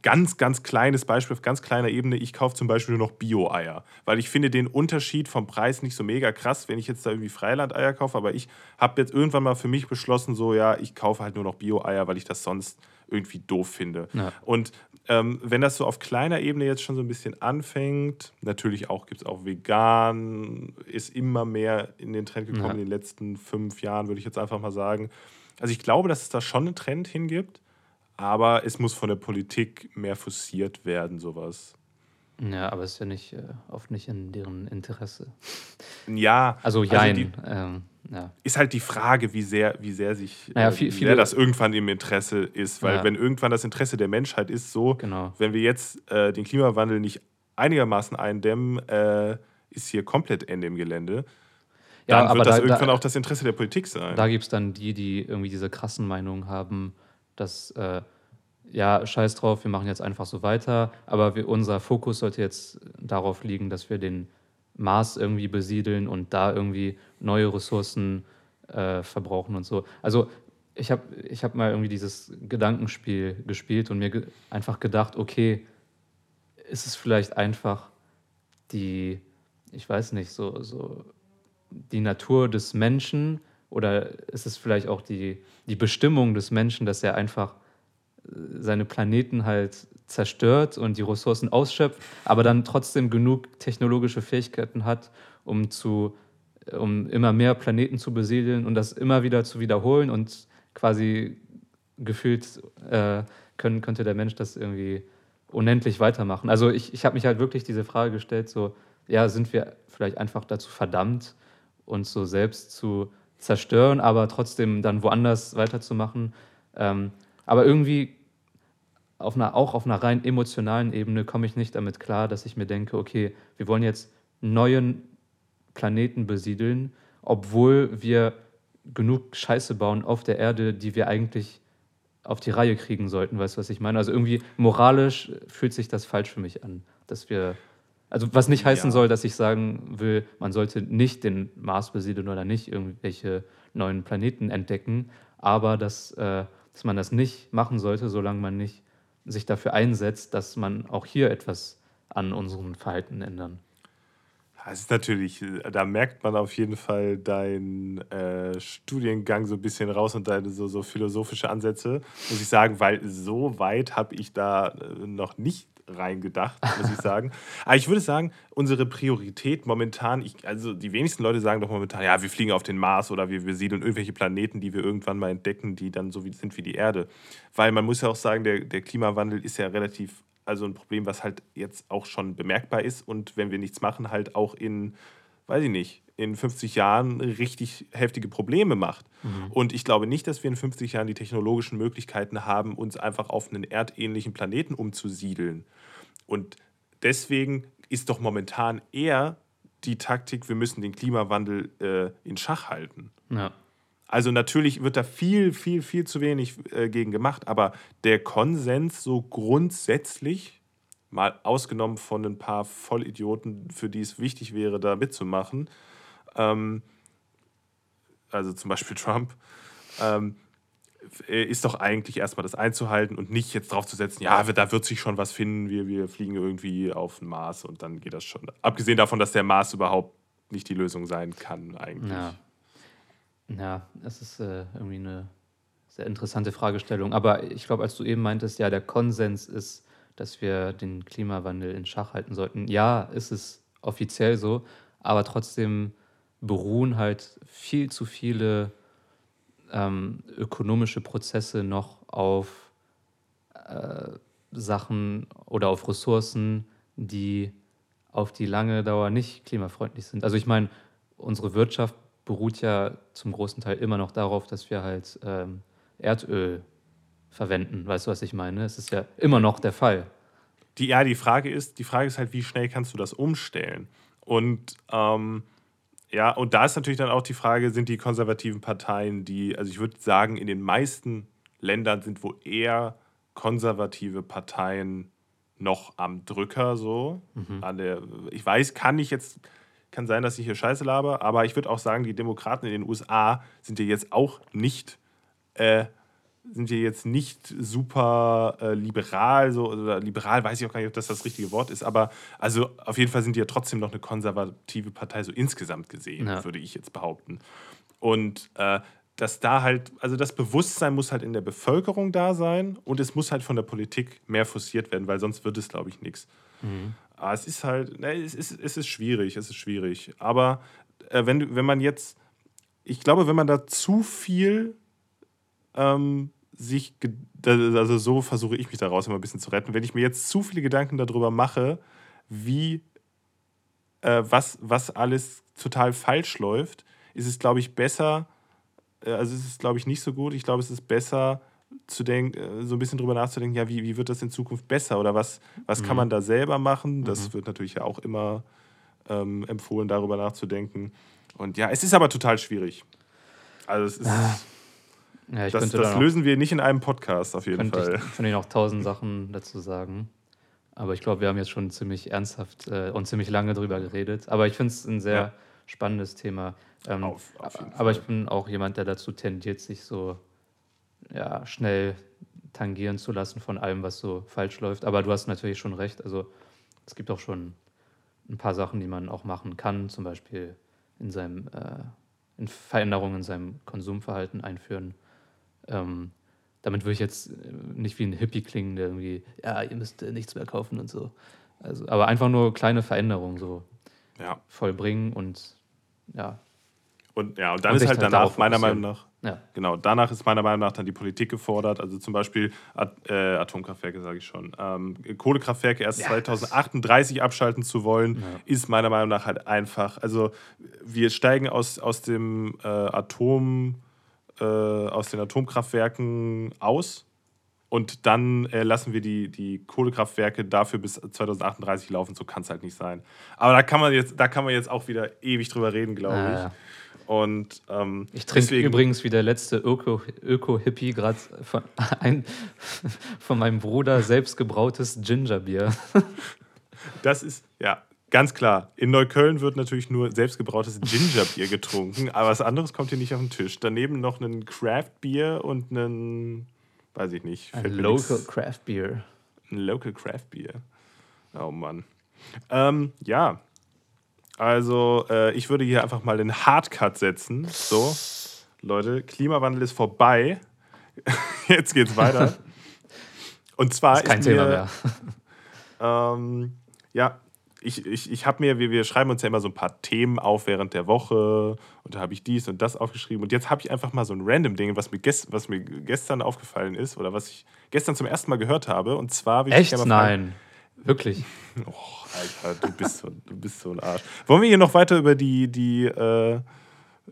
ganz, ganz kleines Beispiel auf ganz kleiner Ebene, ich kaufe zum Beispiel nur noch Bio-Eier, weil ich finde den Unterschied vom Preis nicht so mega krass, wenn ich jetzt da irgendwie Freiland-Eier kaufe, aber ich habe jetzt irgendwann mal für mich beschlossen, so ja, ich kaufe halt nur noch Bio-Eier, weil ich das sonst irgendwie doof finde. Ja. Und ähm, wenn das so auf kleiner Ebene jetzt schon so ein bisschen anfängt, natürlich auch gibt es auch vegan, ist immer mehr in den Trend gekommen Ja. in den letzten fünf Jahren, würde ich jetzt einfach mal sagen. Also ich glaube, dass es da schon einen Trend hingibt, aber es muss von der Politik mehr forciert werden, sowas. Ja, aber es ist ja nicht, äh, oft nicht in deren Interesse. Ja. Also, also jein. die, ähm, ja. ist halt die Frage, wie sehr, wie sehr sich Naja, äh, viel- wie viele- sehr das irgendwann im Interesse ist. Weil Ja. wenn irgendwann das Interesse der Menschheit ist, so, Genau. wenn wir jetzt äh, den Klimawandel nicht einigermaßen eindämmen, äh, ist hier komplett Ende im Gelände. Ja, Dann aber wird das da- irgendwann da- auch das Interesse der Politik sein. Da gibt es dann die, die irgendwie diese krassen Meinungen haben, dass, äh, ja, scheiß drauf, wir machen jetzt einfach so weiter, aber wir, unser Fokus sollte jetzt darauf liegen, dass wir den Mars irgendwie besiedeln und da irgendwie neue Ressourcen äh, verbrauchen und so. Also ich habe ich hab mal irgendwie dieses Gedankenspiel gespielt und mir ge einfach gedacht, okay, ist es vielleicht einfach die, ich weiß nicht, so, so die Natur des Menschen oder ist es vielleicht auch die, die Bestimmung des Menschen, dass er einfach äh, seine Planeten halt zerstört und die Ressourcen ausschöpft, aber dann trotzdem genug technologische Fähigkeiten hat, um zu um immer mehr Planeten zu besiedeln und das immer wieder zu wiederholen und quasi gefühlt äh, können, könnte der Mensch das irgendwie unendlich weitermachen. Also ich, ich habe mich halt wirklich diese Frage gestellt, so, ja, sind wir vielleicht einfach dazu verdammt, uns so selbst zu zerstören, aber trotzdem dann woanders weiterzumachen. Ähm, aber irgendwie auf einer, auch auf einer rein emotionalen Ebene komme ich nicht damit klar, dass ich mir denke, okay, wir wollen jetzt neuen Planeten besiedeln, obwohl wir genug Scheiße bauen auf der Erde, die wir eigentlich auf die Reihe kriegen sollten. Weißt du, was ich meine? Also irgendwie moralisch fühlt sich das falsch für mich an, dass wir also was nicht heißen Ja. soll, dass ich sagen will, man sollte nicht den Mars besiedeln oder nicht irgendwelche neuen Planeten entdecken, aber dass, äh, dass man das nicht machen sollte, solange man nicht sich dafür einsetzt, dass man auch hier etwas an unserem Verhalten ändern. Das ist natürlich, äh, da merkt man auf jeden Fall deinen äh, Studiengang so ein bisschen raus und deine so, so philosophische Ansätze, muss ich sagen, weil so weit habe ich da äh, noch nicht reingedacht, muss ich sagen. Aber ich würde sagen, unsere Priorität momentan, ich, also die wenigsten Leute sagen doch momentan, ja, wir fliegen auf den Mars oder wir, wir siedeln irgendwelche Planeten, die wir irgendwann mal entdecken, die dann so wie, sind wie die Erde. Weil man muss ja auch sagen, der, der Klimawandel ist ja relativ, also ein Problem, was halt jetzt auch schon bemerkbar ist und wenn wir nichts machen, halt auch in, weiß ich nicht, in 50 Jahren richtig heftige Probleme macht. Und ich glaube nicht, dass wir in 50 Jahren die technologischen Möglichkeiten haben, uns einfach auf einen erdähnlichen Planeten umzusiedeln. Und deswegen ist doch momentan eher die Taktik, wir müssen den Klimawandel äh, in Schach halten. Ja. Also natürlich wird da viel, viel, viel zu wenig äh, gegen gemacht, aber der Konsens so grundsätzlich, mal ausgenommen von ein paar Vollidioten, für die es wichtig wäre, da mitzumachen, ähm, also zum Beispiel Trump, ähm, äh, ist doch eigentlich erstmal das einzuhalten und nicht jetzt drauf zu setzen, ja, da wird sich schon was finden, wir, wir fliegen irgendwie auf den Mars und dann geht das schon. Abgesehen davon, dass der Mars überhaupt nicht die Lösung sein kann eigentlich. Ja. Ja, es ist äh, irgendwie eine sehr interessante Fragestellung. Aber ich glaube, als du eben meintest, ja, der Konsens ist, dass wir den Klimawandel in Schach halten sollten. Ja, ist es offiziell so, aber trotzdem beruhen halt viel zu viele ähm, ökonomische Prozesse noch auf äh, Sachen oder auf Ressourcen, die auf die lange Dauer nicht klimafreundlich sind. Also ich meine, unsere Wirtschaft beruht ja zum großen Teil immer noch darauf, dass wir halt ähm, Erdöl verwenden. Weißt du, was ich meine? Es ist ja immer noch der Fall. Die, ja, die Frage ist, die Frage ist halt, wie schnell kannst du das umstellen? Und ähm, ja, und da ist natürlich dann auch die Frage, sind die konservativen Parteien, die, also ich würde sagen, in den meisten Ländern sind wo eher konservative Parteien noch am Drücker so. An der, ich weiß, kann ich jetzt, kann sein, dass ich hier Scheiße laber, aber ich würde auch sagen, die Demokraten in den USA sind ja jetzt auch nicht äh, sind wir jetzt nicht super äh, liberal, so, oder liberal weiß ich auch gar nicht, ob das das richtige Wort ist, aber also auf jeden Fall sind die ja trotzdem noch eine konservative Partei, so insgesamt gesehen, Ja. würde ich jetzt behaupten. Und äh, dass da halt, also das Bewusstsein muss halt in der Bevölkerung da sein und es muss halt von der Politik mehr forciert werden, weil sonst wird es, glaube ich, nichts. Aber es ist halt, ne, es ist, es ist schwierig, es ist schwierig. Aber äh, wenn, wenn man jetzt, ich glaube, wenn man da zu viel ähm, sich, also so versuche ich mich daraus immer ein bisschen zu retten, wenn ich mir jetzt zu viele Gedanken darüber mache, wie, äh, was, was alles total falsch läuft, ist es, glaube ich, besser, äh, also es ist, glaube ich, nicht so gut. Ich glaube, es ist besser, zu denken, äh, so ein bisschen drüber nachzudenken, ja, wie, wie wird das in Zukunft besser oder was, was mhm. kann man da selber machen? Das mhm. wird natürlich ja auch immer ähm, empfohlen, darüber nachzudenken. Und ja, es ist aber total schwierig. Also es ist. Ah. Ja, das, das lösen wir nicht in einem Podcast auf jeden Fall. Ich könnte noch tausend Sachen dazu sagen. Aber ich glaube, wir haben jetzt schon ziemlich ernsthaft äh, und ziemlich lange drüber geredet. Aber ich finde es ein sehr ja. spannendes Thema. Ähm, auf, auf aber ich bin auch jemand, der dazu tendiert, sich so ja, schnell tangieren zu lassen von allem, was so falsch läuft. Aber du hast natürlich schon recht. Also es gibt auch schon ein paar Sachen, die man auch machen kann, zum Beispiel in seinem äh, in Veränderungen in seinem Konsumverhalten einführen. Ähm, damit würde ich jetzt nicht wie ein Hippie klingen, der irgendwie, ja, ihr müsst nichts mehr kaufen und so. Also, aber einfach nur kleine Veränderungen so ja. vollbringen und ja. Und ja, und dann und ist halt, danach meiner Meinung nach ja. Genau, danach ist meiner Meinung nach dann die Politik gefordert. Also zum Beispiel At äh, Atomkraftwerke, sage ich schon. Ähm, Kohlekraftwerke erst ja, 2038 abschalten zu wollen, ist meiner Meinung nach halt einfach. Also wir steigen aus, aus dem äh, Atom, äh, aus den Atomkraftwerken aus und dann äh, lassen wir die, die Kohlekraftwerke dafür bis 2038 laufen. So kann es halt nicht sein. Aber da kann man jetzt, da kann man jetzt auch wieder ewig drüber reden, glaube ich. Und, ähm, ich trinke übrigens wie der letzte Öko-Hippie gerade von, von meinem Bruder selbstgebrautes Gingerbier. das ist, ja, ganz klar. In Neukölln wird natürlich nur selbstgebrautes Gingerbier getrunken, aber was anderes kommt hier nicht auf den Tisch. Daneben noch ein Craft-Bier und ein, weiß ich nicht. Ein Local Craft-Bier. Ein Local Craft-Bier. Oh Mann. Ähm, ja, also, äh, ich würde hier einfach mal den Hardcut setzen. So, Leute, Klimawandel ist vorbei. Jetzt geht's weiter. Und zwar ist kein ist Thema mir, mehr. Ähm, ja, ich, ich, ich habe mir, wir, wir schreiben uns ja immer so ein paar Themen auf während der Woche und da habe ich dies und das aufgeschrieben und jetzt habe ich einfach mal so ein random Ding, was mir, gest, was mir gestern aufgefallen ist oder was ich gestern zum ersten Mal gehört habe und zwar... Echt? Nein. Wirklich? Oh, Alter, du bist, so, du bist so ein Arsch. Wollen wir hier noch weiter über die, die, äh,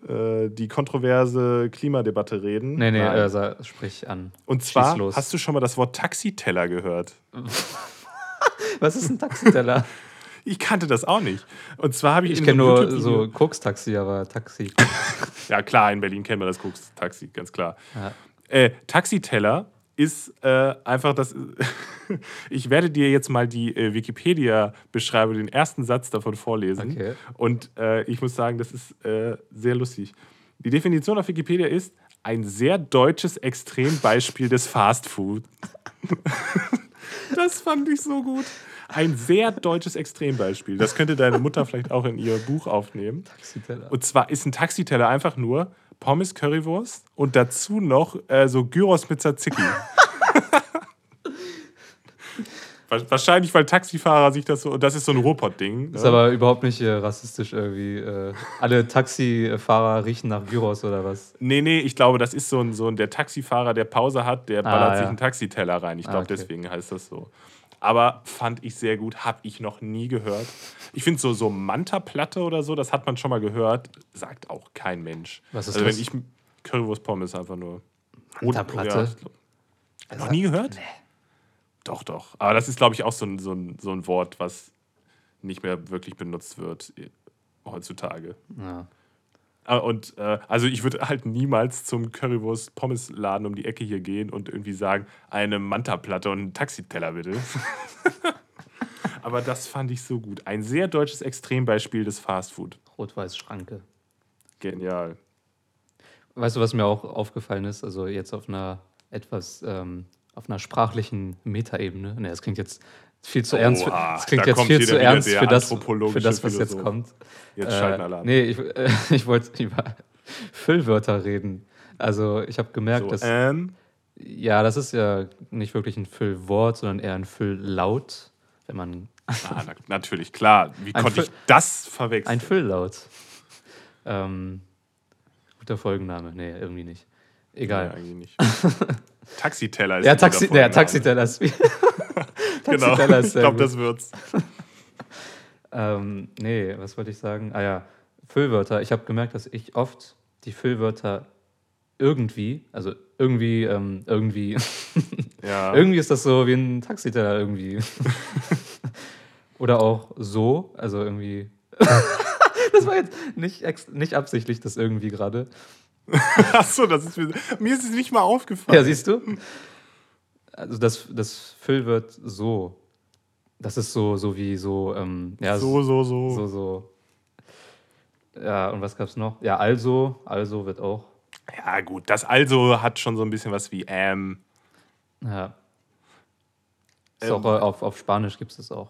äh, die kontroverse Klimadebatte reden? Nee, nee, also, sprich an. Und zwar, hast du schon mal das Wort Taxiteller gehört? Was ist ein Taxiteller? Ich kannte das auch nicht. Und zwar habe ich. Ich kenne nur so Koks-Taxi, aber Taxi. ja, klar, in Berlin kennt man das Koks-Taxi, ganz klar. Ja. Äh, Taxiteller ist äh, einfach das. ich werde dir jetzt mal die äh, Wikipedia-Beschreibung, den ersten Satz davon vorlesen. Okay. Und äh, ich muss sagen, das ist äh, sehr lustig. Die Definition auf Wikipedia ist ein sehr deutsches Extrembeispiel des Fastfood. das fand ich so gut. Ein sehr deutsches Extrembeispiel. Das könnte deine Mutter vielleicht auch in ihr Buch aufnehmen. Taxiteller. Und zwar ist ein Taxiteller einfach nur Pommes Currywurst und dazu noch äh, so Gyros mit Tzatziki. Wahrscheinlich, weil Taxifahrer sich das so. Das ist so ein Ruhrpott-Ding. Ist ne? aber überhaupt nicht äh, rassistisch irgendwie. Äh, alle Taxifahrer riechen nach Gyros oder was? Nee, nee, ich glaube, das ist so ein, so ein der Taxifahrer, der Pause hat, der ah, ballert ah, ja. sich einen Taxiteller rein. Ich glaube, ah, okay. deswegen heißt das so. Aber fand ich sehr gut, habe ich noch nie gehört. Ich finde so, so Manta-Platte oder so, das hat man schon mal gehört, sagt auch kein Mensch. Was ist also, das? wenn ich Currywurst Pommes einfach nur. Manta-Platte? Ja, noch nie gehört? Nee. Doch, doch. Aber das ist, glaube ich, auch so ein, so, ein, so ein Wort, was nicht mehr wirklich benutzt wird heutzutage. Ja. Ah, und äh, also ich würde halt niemals zum Currywurst-Pommes-Laden um die Ecke hier gehen und irgendwie sagen, eine Manta-Platte und einen Taxiteller bitte. Aber das fand ich so gut. Ein sehr deutsches Extrembeispiel des Fastfood. Rot-Weiß-Schranke. Genial. Weißt du, was mir auch aufgefallen ist? Also jetzt auf einer etwas, ähm, auf einer sprachlichen Metaebene. Ne, das klingt jetzt viel zu ernst. Für, das klingt da jetzt viel zu ernst für das, für das, was jetzt kommt. Jetzt schalten alle an. Nee, ich, äh, ich wollte über Füllwörter reden. Also ich habe gemerkt, so, dass. Ähm. Ja, das ist ja nicht wirklich ein Füllwort, sondern eher ein Fülllaut, wenn man. Ah, na, natürlich, klar. Wie konnte ich das verwechseln? Ein Fülllaut. Ähm, guter Folgenname. Nee, irgendwie nicht. Egal. Nee, eigentlich nicht. Taxiteller ist Ja, Taxi, der. Taxiteller ist. Genau, ich glaube, das wird's. Ähm, nee, was wollte ich sagen? Ah ja, Füllwörter. Ich habe gemerkt, dass ich oft die Füllwörter irgendwie, also irgendwie, ähm, irgendwie, Ja. irgendwie ist das so wie ein Taxiteller irgendwie. Oder auch so, also irgendwie. das war jetzt nicht, nicht absichtlich, das irgendwie gerade. Achso, das ist mir, mir ist es nicht mal aufgefallen. Ja, siehst du? Also das, das Füllwort so. Das ist so, so wie so, ähm, ja, so, so, so, so, so. Ja, und was gab's noch? Ja, also, also wird auch. Ja, gut. Das also hat schon so ein bisschen was wie ähm. Ja. Ist Ähm, auch, äh, auf, auf Spanisch gibt es das auch.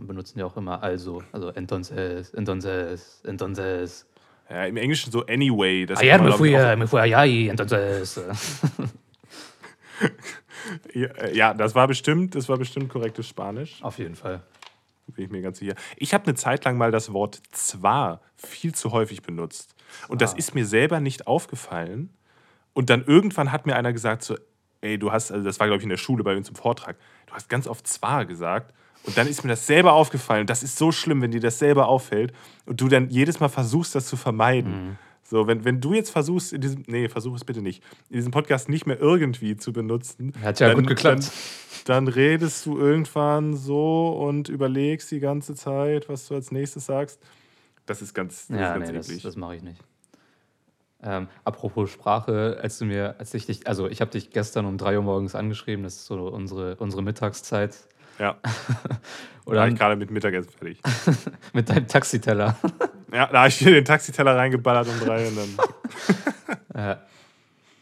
Benutzen ja auch immer also. Also entonces, entonces, entonces. Ja, Im Englischen so anyway. Das Ayer man, me fui, auch- me fui allá y entonces. Ja, äh, ja, das war bestimmt, das war bestimmt korrektes Spanisch. Auf jeden Fall. Bin ich mir ganz sicher. Ich habe eine Zeit lang mal das Wort zwar viel zu häufig benutzt. Und das ist mir selber nicht aufgefallen. Und dann irgendwann hat mir einer gesagt: so, ey, du hast, also das war, glaube ich, in der Schule bei uns im Vortrag, du hast ganz oft zwar gesagt. Und dann ist mir das selber aufgefallen. Das ist so schlimm, wenn dir das selber auffällt und du dann jedes Mal versuchst, das zu vermeiden. So, wenn, wenn du jetzt versuchst, in diesem, nee, versuch es bitte nicht, in diesem Podcast nicht mehr irgendwie zu benutzen. Hat ja gut geklappt. Dann, dann redest du irgendwann so und überlegst die ganze Zeit, was du als nächstes sagst. Das ist ganz, das Ja, ist ganz nee, das, eklig. das mache ich nicht. Ähm, apropos Sprache, als du mir, als ich dich, also ich habe dich gestern um 3 Uhr morgens angeschrieben, das ist so unsere, unsere Mittagszeit. Ja, Oder da war ich gerade mit Mittagessen fertig. mit deinem Taxiteller. Ja, da habe ich mir den Taxiteller reingeballert um drei und dann.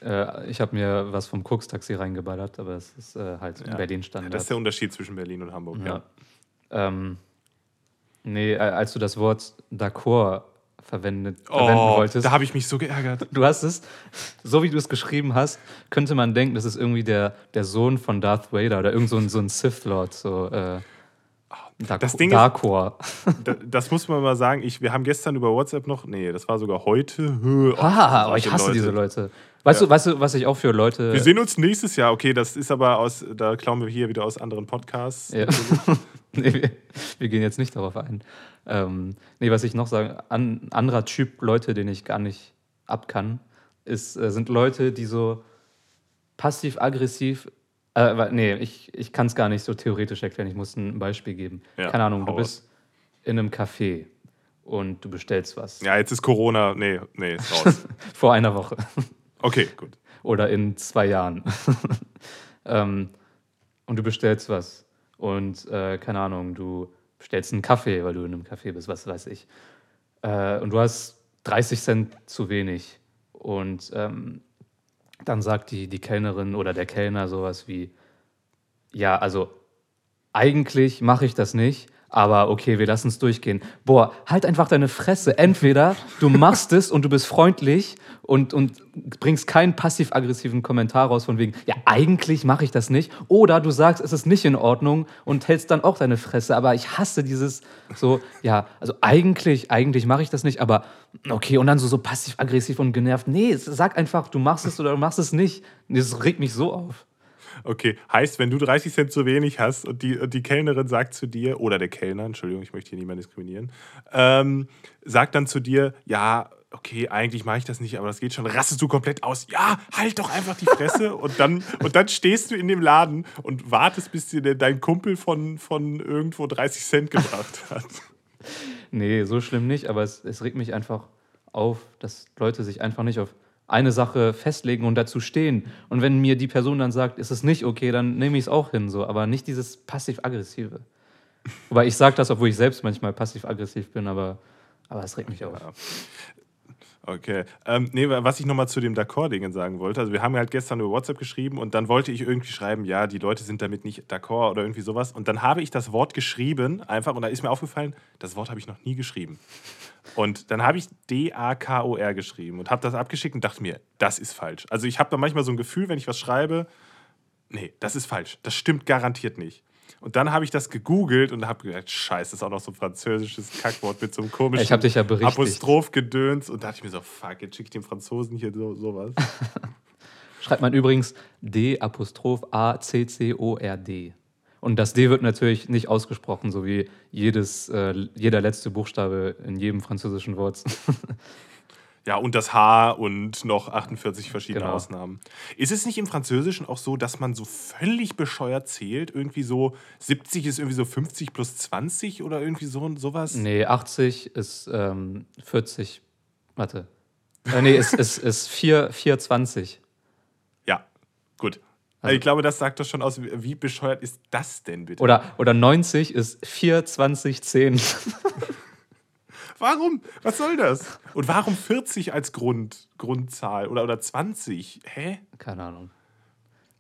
Äh, ich habe mir was vom Koks-Taxi reingeballert, aber es ist äh, halt Ja. Berlin-Standard. Das ist der Unterschied zwischen Berlin und Hamburg. Ja. Ja. Ähm, nee, als du das Wort d'accord verwendet, verwenden Oh, wolltest. da habe ich mich so geärgert. Du hast es, so wie du es geschrieben hast, könnte man denken, das ist irgendwie der, der Sohn von Darth Vader oder irgend so ein, so ein Sith-Lord. So, äh, Dark, Das Ding ist- Darkor. Da- Das muss man mal sagen. Ich, wir haben gestern über WhatsApp noch, nee, das war sogar heute. Hö, oh, Ah, aber ich hasse Leute. diese Leute. Weißt, du, weißt du, was ich auch für Leute. Wir sehen uns nächstes Jahr. Okay, das ist aber aus, da klauen wir hier wieder aus anderen Podcasts. Ja. nee, wir, wir gehen jetzt nicht darauf ein. Ähm, nee, was ich noch sagen, an, anderer Typ Leute, den ich gar nicht ab kann, ist, äh, sind Leute, die so passiv-aggressiv. Äh, nee, ich, ich kann es gar nicht so theoretisch erklären. Ich muss ein Beispiel geben. Ja, Keine Ahnung, du bist in einem Café und du bestellst was. Ja, jetzt ist Corona. Nee, nee, ist raus. Vor einer Woche. Okay, gut. oder in zwei Jahren. ähm, und du bestellst was. Und äh, keine Ahnung, du bestellst einen Kaffee, weil du in einem Café bist, was weiß ich. Äh, und du hast 30 Cent zu wenig. Und ähm, dann sagt die, die Kellnerin oder der Kellner sowas wie, ja, also eigentlich mache ich das nicht, aber okay, wir lassen es durchgehen. Boah, halt einfach deine Fresse. Entweder du machst es und du bist freundlich und, und bringst keinen passiv-aggressiven Kommentar raus von wegen, ja, eigentlich mache ich das nicht. Oder du sagst, es ist nicht in Ordnung und hältst dann auch deine Fresse. Aber ich hasse dieses so, ja, also eigentlich, eigentlich mache ich das nicht, aber okay, und dann so, so passiv-aggressiv und genervt. Nee, sag einfach, du machst es oder du machst es nicht. Das regt mich so auf. Okay, heißt, wenn du 30 Cent zu wenig hast und die, und die Kellnerin sagt zu dir, oder der Kellner, Entschuldigung, ich möchte hier niemanden diskriminieren, ähm, sagt dann zu dir, ja, okay, eigentlich mache ich das nicht, aber das geht schon, rastest du komplett aus, ja, halt doch einfach die Fresse. Und dann, und dann stehst du in dem Laden und wartest, bis dir dein Kumpel von, von irgendwo 30 Cent gebracht hat. Nee, so schlimm nicht, aber es, es regt mich einfach auf, dass Leute sich einfach nicht auf eine Sache festlegen und dazu stehen. Und wenn mir die Person dann sagt, ist es nicht okay, dann nehme ich es auch hin, so, aber nicht dieses passiv-aggressive. Wobei ich sage das, obwohl ich selbst manchmal passiv-aggressiv bin, aber, aber es regt mich auf. Okay. Ähm, nee, was ich nochmal zu dem D'accord-Dingen sagen wollte, also wir haben halt gestern über WhatsApp geschrieben und dann wollte ich irgendwie schreiben, ja, die Leute sind damit nicht d'accord oder irgendwie sowas. Und dann habe ich das Wort geschrieben, einfach, und da ist mir aufgefallen, das Wort habe ich noch nie geschrieben. Und dann habe ich D-A-K-O-R geschrieben und habe das abgeschickt und dachte mir, das ist falsch. Also ich habe da manchmal so ein Gefühl, wenn ich was schreibe, nee, das ist falsch. Das stimmt garantiert nicht. Und dann habe ich das gegoogelt und habe gedacht, scheiße, das ist auch noch so ein französisches Kackwort mit so einem komischen Ich habe dich ja berichtigt. Apostroph gedöns und dachte ich mir so, fuck, jetzt schicke ich dem Franzosen hier so, sowas. Schreibt man übrigens D-A-C-C-O-R-D. Und das D wird natürlich nicht ausgesprochen, so wie jedes, äh, jeder letzte Buchstabe in jedem französischen Wort. Ja, und das H und noch 48 verschiedene Genau. Ausnahmen. Ist es nicht im Französischen auch so, dass man so völlig bescheuert zählt? Irgendwie so 70 ist irgendwie so 50 plus 20 oder irgendwie so sowas? nee, 80 ist ähm, 40. Warte. Äh, nee, ist, ist, ist 4, 420. Ja, gut. Also- ich glaube, das sagt doch schon aus, wie bescheuert ist das denn bitte? Oder, oder 90 ist 42010. Warum? Was soll das? Und warum 40 als Grund, Grundzahl oder, oder 20? Hä? Keine Ahnung.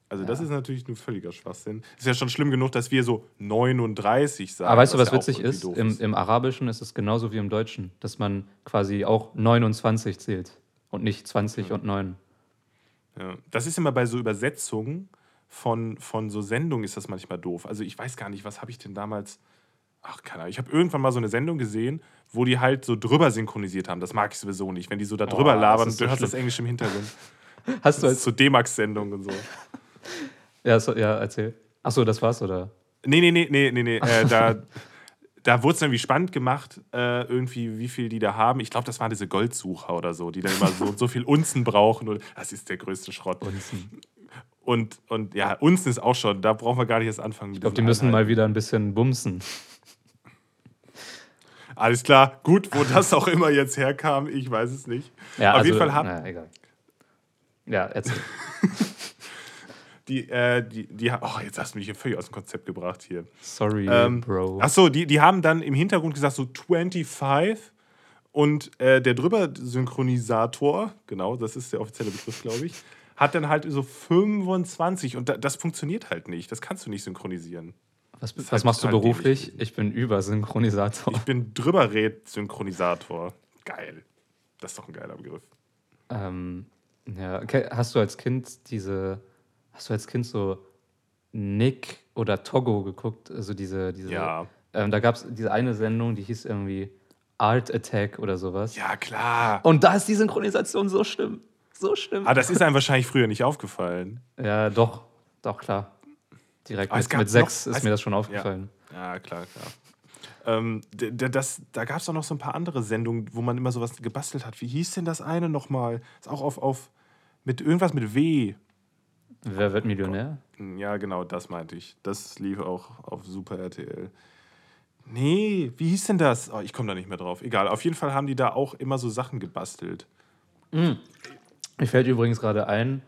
Also, das ist natürlich ein völliger Schwachsinn. Ist ja schon schlimm genug, dass wir so 39 sagen. Aber weißt du, was ja auch witzig ist? Im, Im Arabischen ist es genauso wie im Deutschen, dass man quasi auch 29 zählt und nicht 20 und 9. Ja. Das ist immer bei so Übersetzungen von, von so Sendungen ist das manchmal doof. Also ich weiß gar nicht, was habe ich denn damals. Ach, keine Ahnung. Ich habe irgendwann mal so eine Sendung gesehen, wo die halt so drüber synchronisiert haben. Das mag ich sowieso nicht. Wenn die so da drüber Oh, labern und so du hast schlimm. das Englisch im Hintergrund. Hast du als. so D-Max-Sendung und so. Ja, so, ja erzähl. Achso, das war's, oder? Nee, nee, nee, nee, nee, nee. Äh, da da wurde es irgendwie spannend gemacht, äh, irgendwie, wie viel die da haben. Ich glaube, das waren diese Goldsucher oder so, die dann immer so so viel Unzen brauchen. Und das ist der größte Schrott. Unzen. Und, und ja, Unzen ist auch schon, da brauchen wir gar nicht erst anfangen. Ich glaube, die müssen mal wieder ein bisschen bumsen. Alles klar, gut, wo das auch immer jetzt herkam, ich weiß es nicht. Ja, Auf also, jeden Fall haben Na, egal. Ja, erzähl. Die, äh, die, die, oh, jetzt hast du mich hier völlig aus dem Konzept gebracht hier. Sorry, Ähm, Bro. Achso, die, die haben dann im Hintergrund gesagt, so 25 und äh, der drüber Synchronisator, genau, das ist der offizielle Begriff, glaube ich, hat dann halt so 25 und da, das funktioniert halt nicht. Das kannst du nicht synchronisieren. Was, was halt machst du beruflich? dämlich. Ich bin Übersynchronisator. Ich bin drüber Synchronisator. Geil. Das ist doch ein geiler Begriff. Ähm, ja, okay. Hast du als Kind diese, hast du als Kind so Nick oder Togo geguckt? Also diese, diese. Ja. Ähm, da gab es diese eine Sendung, die hieß irgendwie Art Attack oder sowas. Ja, klar. Und da ist die Synchronisation so schlimm. So schlimm. Ah, das ist einem wahrscheinlich früher nicht aufgefallen. Ja, doch, doch, klar. Direkt Aber es mit, mit sechs noch- ist mir das schon aufgefallen. Ja, klar, klar. Ähm, das, da gab es auch noch so ein paar andere Sendungen, wo man immer sowas gebastelt hat. Wie hieß denn das eine nochmal? Ist auch auf, auf mit irgendwas mit W. Wer wird Millionär? Ja, genau, das meinte ich. Das lief auch auf Super RTL. Nee, wie hieß denn das? Oh, ich komme da nicht mehr drauf. Egal, auf jeden Fall haben die da auch immer so Sachen gebastelt. Mir fällt übrigens gerade ein,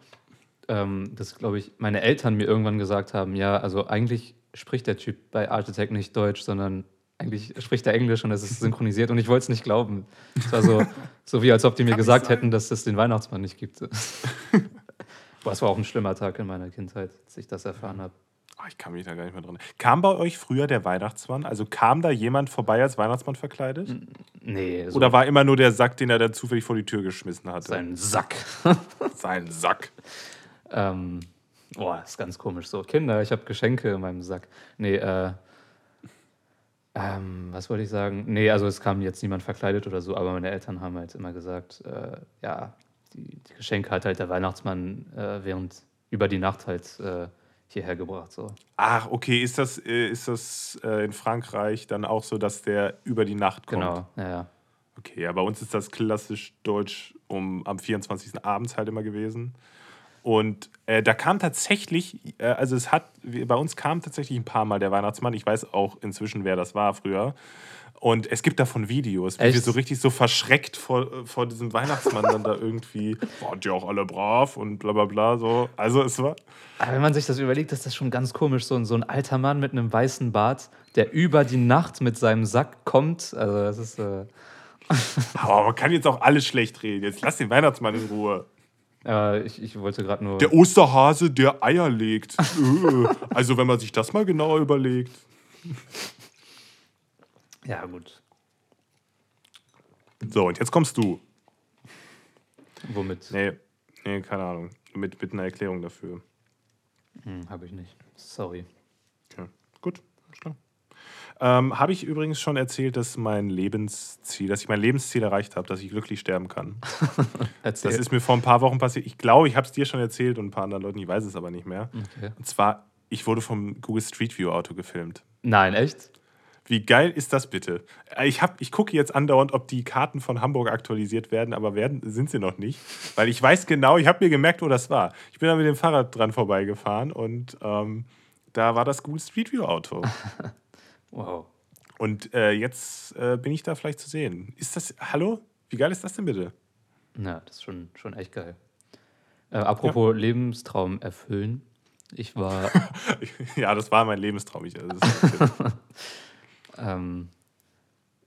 ähm, dass, glaube ich, meine Eltern mir irgendwann gesagt haben, ja, also eigentlich spricht der Typ bei Art Attack nicht Deutsch, sondern eigentlich spricht er Englisch und es ist synchronisiert und ich wollte es nicht glauben. Es war so, so wie als ob die mir Kann gesagt hätten, dass es den Weihnachtsmann nicht gibt. Boah, es war auch ein schlimmer Tag in meiner Kindheit, als ich das erfahren habe. Oh, ich kann mich da gar nicht mehr dran. Kam bei euch früher der Weihnachtsmann? Also kam da jemand vorbei als Weihnachtsmann verkleidet? Nee, so Oder war immer nur der Sack, den er dann zufällig vor die Tür geschmissen hatte? sein Sack. Sein Sack. Ähm, boah, ist ganz komisch. So, Kinder, ich habe Geschenke in meinem Sack. Nee, äh, ähm, was wollte ich sagen? Nee, also es kam jetzt niemand verkleidet oder so, aber meine Eltern haben halt immer gesagt, äh, ja, die, die Geschenke hat halt der Weihnachtsmann äh, während über die Nacht halt äh, hierher gebracht. So. Ach, okay, ist das, äh, ist das äh, in Frankreich dann auch so, dass der über die Nacht kommt? Genau, ja, ja. Okay, ja, bei uns ist das klassisch deutsch um am 24. abends halt immer gewesen. Und äh, da kam tatsächlich, äh, also es hat, bei uns kam tatsächlich ein paar Mal der Weihnachtsmann. Ich weiß auch inzwischen, wer das war früher. Und es gibt davon Videos, wie Echt? wir so richtig so verschreckt vor, vor diesem Weihnachtsmann dann da irgendwie, waren die auch alle brav und bla bla bla so. Also es war, Aber wenn man sich das überlegt, ist das schon ganz komisch. So, ein- so ein alter Mann mit einem weißen Bart, der über die Nacht mit seinem Sack kommt. Also das ist. Äh, aber man kann jetzt auch alles schlecht reden. Jetzt lass den Weihnachtsmann in Ruhe. äh, ich, ich wollte gerade nur. Der Osterhase, der Eier legt. Äh, also wenn man sich das mal genauer überlegt. Ja, gut. So, und jetzt kommst du. Womit? Nee, nee keine Ahnung. Mit, mit einer Erklärung dafür. Hm, Habe ich nicht. Sorry. Okay, gut, klar. Ähm, habe ich übrigens schon erzählt, dass mein Lebensziel, dass ich mein Lebensziel erreicht habe, dass ich glücklich sterben kann. Das ist mir vor ein paar Wochen passiert. Ich glaube, ich habe es dir schon erzählt und ein paar anderen Leuten, ich weiß es aber nicht mehr. Okay. Und zwar, ich wurde vom Google Street View Auto gefilmt. Nein, echt? Wie geil ist das bitte? Äh, Ich, hab- ich gucke jetzt andauernd, ob die Karten von Hamburg aktualisiert werden, aber werden, sind sie noch nicht. Weil ich weiß genau, ich habe mir gemerkt, wo das war. Ich bin da mit dem Fahrrad dran vorbeigefahren und ähm, da war das Google Street View Auto. Wow. Und äh, jetzt äh, bin ich da vielleicht zu sehen. Ist das, hallo? Wie geil ist das denn bitte? Ja, das ist schon, schon echt geil. Äh, apropos Lebenstraum erfüllen. Ich war, ja, das war mein Lebenstraum. Ich, also ähm,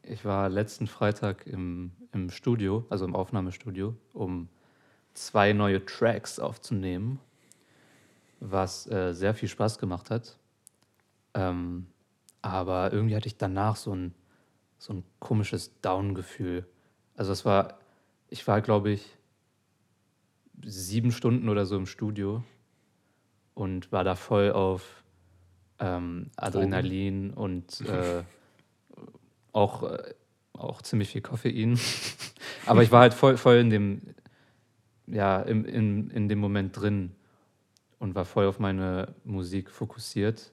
ich war letzten Freitag im, im Studio, also im Aufnahmestudio, um zwei neue Tracks aufzunehmen, was äh, sehr viel Spaß gemacht hat. Ähm, aber irgendwie hatte ich danach so ein, so ein komisches Down-Gefühl. Also es war, ich war, glaube ich, sieben Stunden oder so im Studio und war da voll auf ähm, Adrenalin und äh, auch, äh, auch ziemlich viel Koffein. Aber ich war halt voll, voll in dem, ja, im, in, in dem Moment drin und war voll auf meine Musik fokussiert.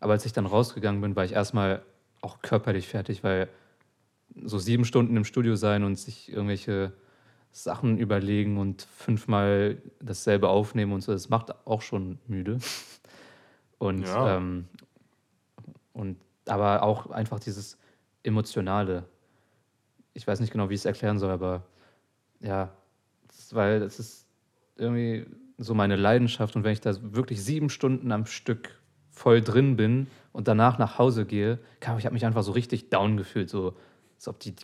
Aber als ich dann rausgegangen bin, war ich erstmal auch körperlich fertig, weil so sieben Stunden im Studio sein und sich irgendwelche Sachen überlegen und fünfmal dasselbe aufnehmen und so, das macht auch schon müde. Und, Ja. ähm, und aber auch einfach dieses Emotionale. Ich weiß nicht genau, wie ich es erklären soll, aber ja, das, weil das ist irgendwie so meine Leidenschaft und wenn ich da wirklich sieben Stunden am Stück voll drin bin und danach nach Hause gehe, kann, ich habe mich einfach so richtig down gefühlt, so als ob die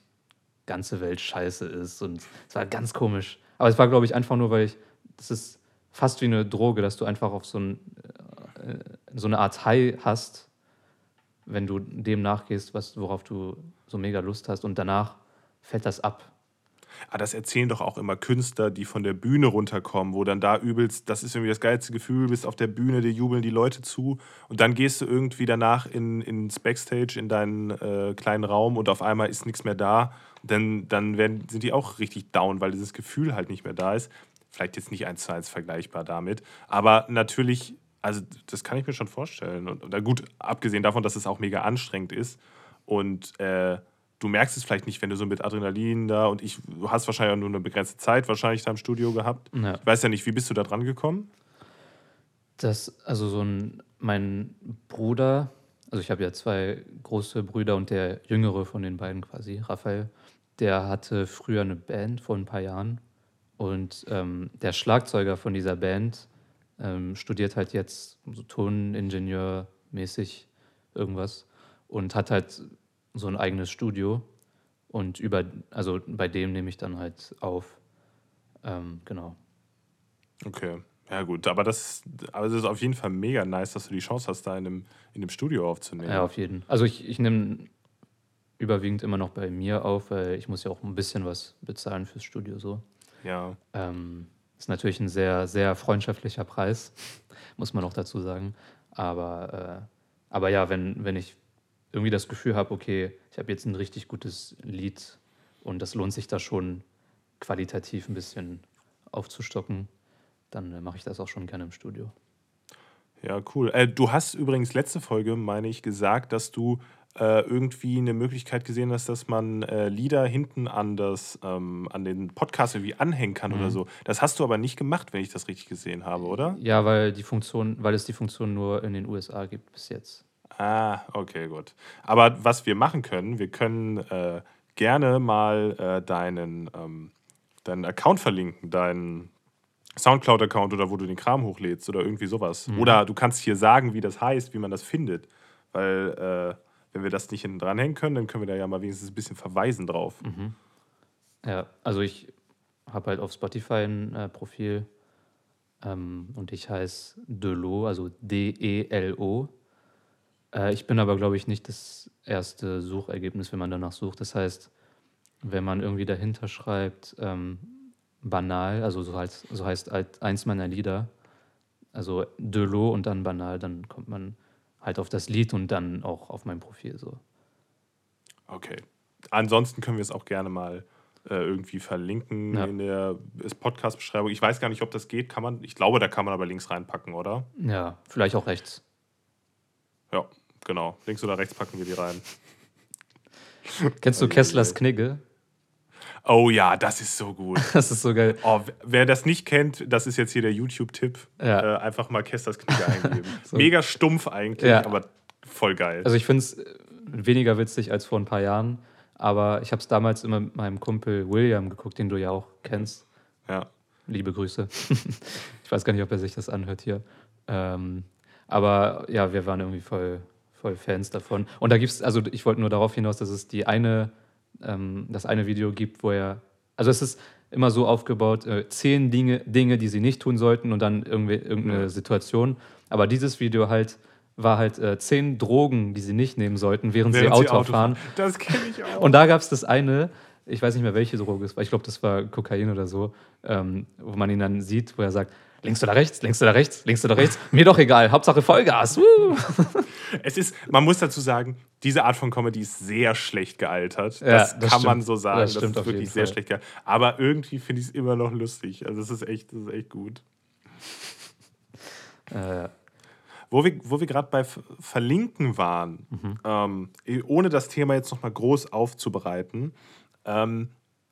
ganze Welt scheiße ist und es war ganz komisch. Aber es war, glaube ich, einfach nur, weil ich, das ist fast wie eine Droge, dass du einfach auf so, ein, äh, so eine Art High hast, wenn du dem nachgehst, was, worauf du so mega Lust hast und danach fällt das ab. Ah, das erzählen doch auch immer Künstler, die von der Bühne runterkommen, wo dann da übelst, das ist irgendwie das geilste Gefühl, bist auf der Bühne, dir jubeln die Leute zu und dann gehst du irgendwie danach in, ins Backstage, in deinen äh, kleinen Raum und auf einmal ist nichts mehr da. Dann, dann werden, sind die auch richtig down, weil dieses Gefühl halt nicht mehr da ist. Vielleicht jetzt nicht eins zu eins vergleichbar damit, aber natürlich, also das kann ich mir schon vorstellen. Und, und gut, abgesehen davon, dass es auch mega anstrengend ist und äh, du merkst es vielleicht nicht, wenn du so mit Adrenalin da und ich, du hast wahrscheinlich auch nur eine begrenzte Zeit wahrscheinlich da im Studio gehabt. Ja. Ich weiß ja nicht, wie bist du da dran gekommen? Das, also so ein, mein Bruder, also ich habe ja zwei große Brüder und der jüngere von den beiden quasi, Raphael, der hatte früher eine Band vor ein paar Jahren und ähm, der Schlagzeuger von dieser Band ähm, studiert halt jetzt so Toningenieur mäßig irgendwas und hat halt so ein eigenes Studio und über, also bei dem nehme ich dann halt auf. Ähm, genau. Okay. Ja, gut, aber das, aber es ist auf jeden Fall mega nice, dass du die Chance hast, da in dem, in dem Studio aufzunehmen. Ja, auf jeden. Also ich, ich nehme überwiegend immer noch bei mir auf, weil ich muss ja auch ein bisschen was bezahlen fürs Studio so. ja. Ähm, ist natürlich ein sehr, sehr freundschaftlicher Preis, muss man auch dazu sagen. Aber, äh, aber ja, wenn, wenn ich irgendwie das Gefühl habe, okay, ich habe jetzt ein richtig gutes Lied und das lohnt sich da schon qualitativ ein bisschen aufzustocken, dann äh, mache ich das auch schon gerne im Studio. Ja, cool. Äh, du hast übrigens letzte Folge, meine ich, gesagt, dass du äh, irgendwie eine Möglichkeit gesehen hast, dass man äh, Lieder hinten an, das, ähm, an den Podcast irgendwie anhängen kann oder Mhm. so. Das hast du aber nicht gemacht, wenn ich das richtig gesehen habe, oder? Ja, weil die Funktion, weil es die Funktion nur in den USA gibt bis jetzt. Ah, okay, gut. Aber was wir machen können, wir können äh, gerne mal äh, deinen, ähm, deinen Account verlinken, deinen Soundcloud-Account oder wo du den Kram hochlädst oder irgendwie sowas. Mhm. Oder du kannst hier sagen, wie das heißt, wie man das findet. Weil, äh, wenn wir das nicht hinten dranhängen können, dann können wir da ja mal wenigstens ein bisschen verweisen drauf. Mhm. Ja, also ich habe halt auf Spotify ein äh, Profil ähm, und ich heiße Delo, also D-E-L-O. Äh, ich bin aber, glaube ich, nicht das erste Suchergebnis, wenn man danach sucht. Das heißt, wenn man irgendwie dahinter schreibt, ähm, banal, also so heißt, so heißt halt eins meiner Lieder, also Delo und dann banal, dann kommt man halt auf das Lied und dann auch auf mein Profil so. Okay. Ansonsten können wir es auch gerne mal äh, irgendwie verlinken Ja. in der Podcast-Beschreibung. Ich weiß gar nicht, ob das geht. Kann man, ich glaube, da kann man aber Links reinpacken, oder? Ja, vielleicht auch rechts. Ja, genau. Links oder rechts packen wir die rein. Kennst du Kesslers. Knigge? Oh ja, das ist so gut. Das ist so geil. Oh, wer das nicht kennt, das ist jetzt hier der YouTube-Tipp. Ja. Äh, einfach mal Kesters Knigge eingeben. So. Mega stumpf eigentlich, Ja. aber voll geil. Also ich finde es weniger witzig als vor ein paar Jahren, aber ich habe es damals immer mit meinem Kumpel William geguckt, den du ja auch kennst. ja. Liebe Grüße. ich weiß gar nicht, ob er sich das anhört hier. Ähm, aber ja, wir waren irgendwie voll, voll Fans davon. Und da gibt es, also ich wollte nur darauf hinaus, dass es die eine, ähm, das eine Video gibt, wo er, also es ist immer so aufgebaut, äh, zehn Dinge, Dinge, die sie nicht tun sollten und dann irgendwie, irgendeine Ja. Situation. Aber dieses Video halt war halt äh, zehn Drogen, die sie nicht nehmen sollten, während, Während sie sie Auto, Auto fahren. Das kenne ich auch. Und da gab es das eine, ich weiß nicht mehr, welche Droge es war, ich glaube, das war Kokain oder so, ähm, wo man ihn dann sieht, wo er sagt, links oder rechts, links oder rechts, links oder rechts, mir doch egal, Hauptsache Vollgas. Woo! Es ist, man muss dazu sagen, diese Art von Comedy ist sehr schlecht gealtert. Ja, das, das kann man stimmt. so sagen. Das Das, stimmt ist auf wirklich sehr Fall. schlecht gealtert. Aber irgendwie finde ich es immer noch lustig. Also es ist echt, das ist echt gut. Äh, Wo wir, wo wir gerade bei Verlinken waren, Mhm. ähm, ohne das Thema jetzt nochmal groß aufzubereiten, ähm,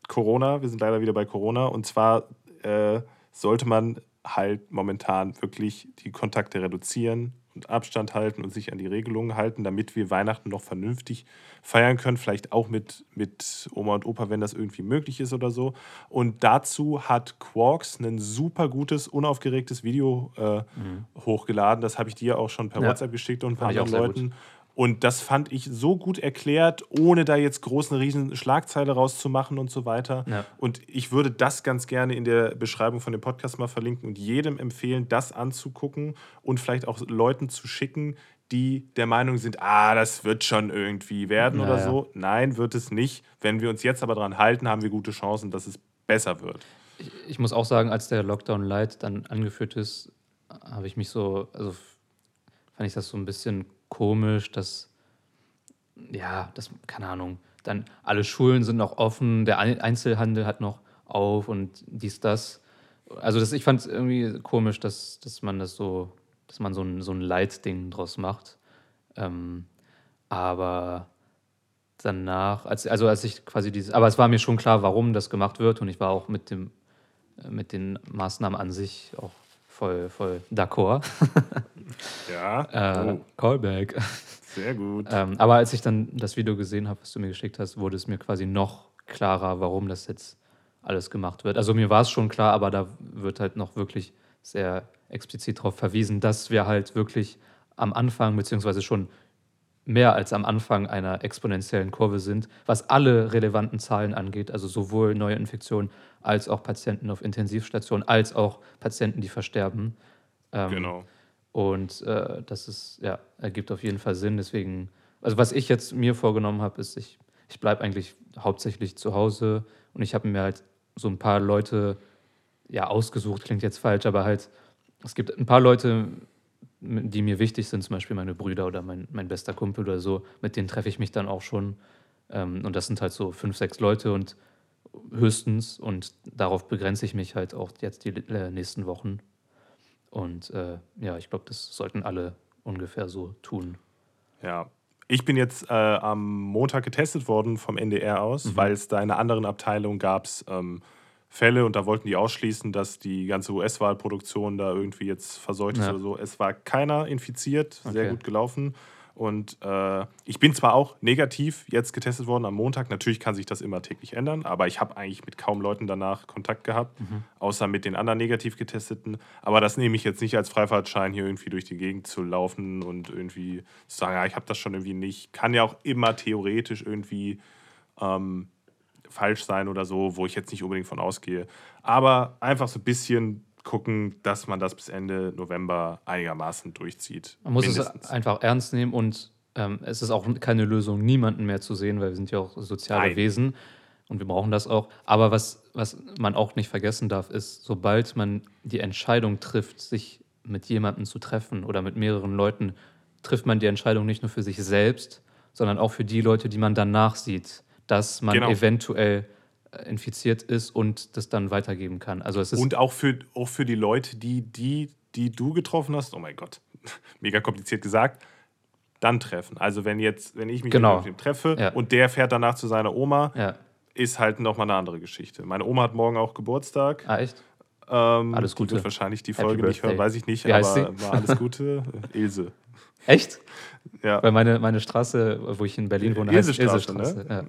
Corona, wir sind leider wieder bei Corona, und zwar äh, sollte man halt momentan wirklich die Kontakte reduzieren und Abstand halten und sich an die Regelungen halten, damit wir Weihnachten noch vernünftig feiern können, vielleicht auch mit, mit Oma und Opa, wenn das irgendwie möglich ist oder so. Und dazu hat Quarks ein super gutes, unaufgeregtes Video äh, hochgeladen. Das habe ich dir auch schon per Ja. WhatsApp geschickt und ein paar anderen Leuten. Und das fand ich so gut erklärt, ohne da jetzt groß eine riesen Schlagzeile rauszumachen und so weiter. Ja. Und ich würde das ganz gerne in der Beschreibung von dem Podcast mal verlinken und jedem empfehlen, das anzugucken und vielleicht auch Leuten zu schicken, die der Meinung sind, ah, das wird schon irgendwie werden Ja, oder so. Nein, wird es nicht. Wenn wir uns jetzt aber dran halten, haben wir gute Chancen, dass es besser wird. ich, ich muss auch sagen, als der Lockdown Light dann angeführt ist, habe ich mich so, also fand ich das so ein bisschen komisch, dass, ja, das, keine Ahnung, dann alle Schulen sind noch offen, der Ein- Einzelhandel hat noch auf und dies, das. Also das, ich fand es irgendwie komisch, dass, dass man das so, dass man so ein, so ein Leitding draus macht. Ähm, aber danach, als, also als ich quasi dieses, aber es war mir schon klar, warum das gemacht wird und ich war auch mit dem, äh, mit den Maßnahmen an sich auch voll, voll d'accord. Ja, Äh, oh, Callback. sehr gut. ähm, aber als ich dann das Video gesehen habe, was du mir geschickt hast, wurde es mir quasi noch klarer, warum das jetzt alles gemacht wird. Also mir war es schon klar, aber da wird halt noch wirklich sehr explizit darauf verwiesen, dass wir halt wirklich am Anfang, beziehungsweise schon mehr als am Anfang einer exponentiellen Kurve sind, was alle relevanten Zahlen angeht, also sowohl neue Infektionen als auch Patienten auf Intensivstationen, als auch Patienten, die versterben. Ähm, genau. und äh, das ist, ja, ergibt auf jeden Fall Sinn. Deswegen, also was ich jetzt mir vorgenommen habe, ist, ich, ich bleibe eigentlich hauptsächlich zu Hause und ich habe mir halt so ein paar Leute, ja, ausgesucht, klingt jetzt falsch, aber halt, es gibt ein paar Leute, die mir wichtig sind, zum Beispiel meine Brüder oder mein, mein bester Kumpel oder so, mit denen treffe ich mich dann auch schon. Ähm, und das sind halt so fünf, sechs Leute und höchstens und darauf begrenze ich mich halt auch jetzt die äh, nächsten Wochen. Und äh, ja, ich glaube, das sollten alle ungefähr so tun. Ja. Ich bin jetzt äh, am Montag getestet worden vom NDR aus, Mhm. weil es da in einer anderen Abteilung gab ähm, Fälle und da wollten die ausschließen, dass die ganze US-Wahlproduktion da irgendwie jetzt verseucht ist Ja. oder so. Es war keiner infiziert, sehr Okay. gut gelaufen. Und äh, ich bin zwar auch negativ jetzt getestet worden am Montag, natürlich kann sich das immer täglich ändern, aber ich habe eigentlich mit kaum Leuten danach Kontakt gehabt, außer mit den anderen negativ getesteten. Aber das nehme ich jetzt nicht als Freifahrtschein, hier irgendwie durch die Gegend zu laufen und irgendwie zu sagen, ja, ich habe das schon irgendwie nicht. Kann ja auch immer theoretisch irgendwie ähm, falsch sein oder so, wo ich jetzt nicht unbedingt von ausgehe. Aber einfach so ein bisschen gucken, dass man das bis Ende November einigermaßen durchzieht. Man muss Mindestens. es einfach ernst nehmen und ähm, es ist auch keine Lösung, niemanden mehr zu sehen, weil wir sind ja auch soziale Nein. Wesen und wir brauchen das auch. Aber was, was man auch nicht vergessen darf, ist, sobald man die Entscheidung trifft, sich mit jemandem zu treffen oder mit mehreren Leuten trifft man die Entscheidung nicht nur für sich selbst, sondern auch für die Leute, die man danach sieht, dass man Genau. eventuell äh, infiziert ist und das dann weitergeben kann. Also es ist Und auch für, auch für die Leute, die, die, die du getroffen hast, oh mein Gott, mega kompliziert gesagt, dann treffen. Also wenn jetzt, wenn ich mich Genau. mit dem treffe Ja. und der fährt danach zu seiner Oma, ja. ist halt nochmal eine andere Geschichte. Meine Oma hat morgen auch Geburtstag. Ah, echt? Ähm, Alles Gute. Die wird wahrscheinlich die Happy Folge nicht hören, weiß ich nicht, Wie aber alles Gute. Ilse. Echt? Ja. Weil meine, meine Straße, wo ich in Berlin wohne, heißt Ilsestraße, ne? Ja.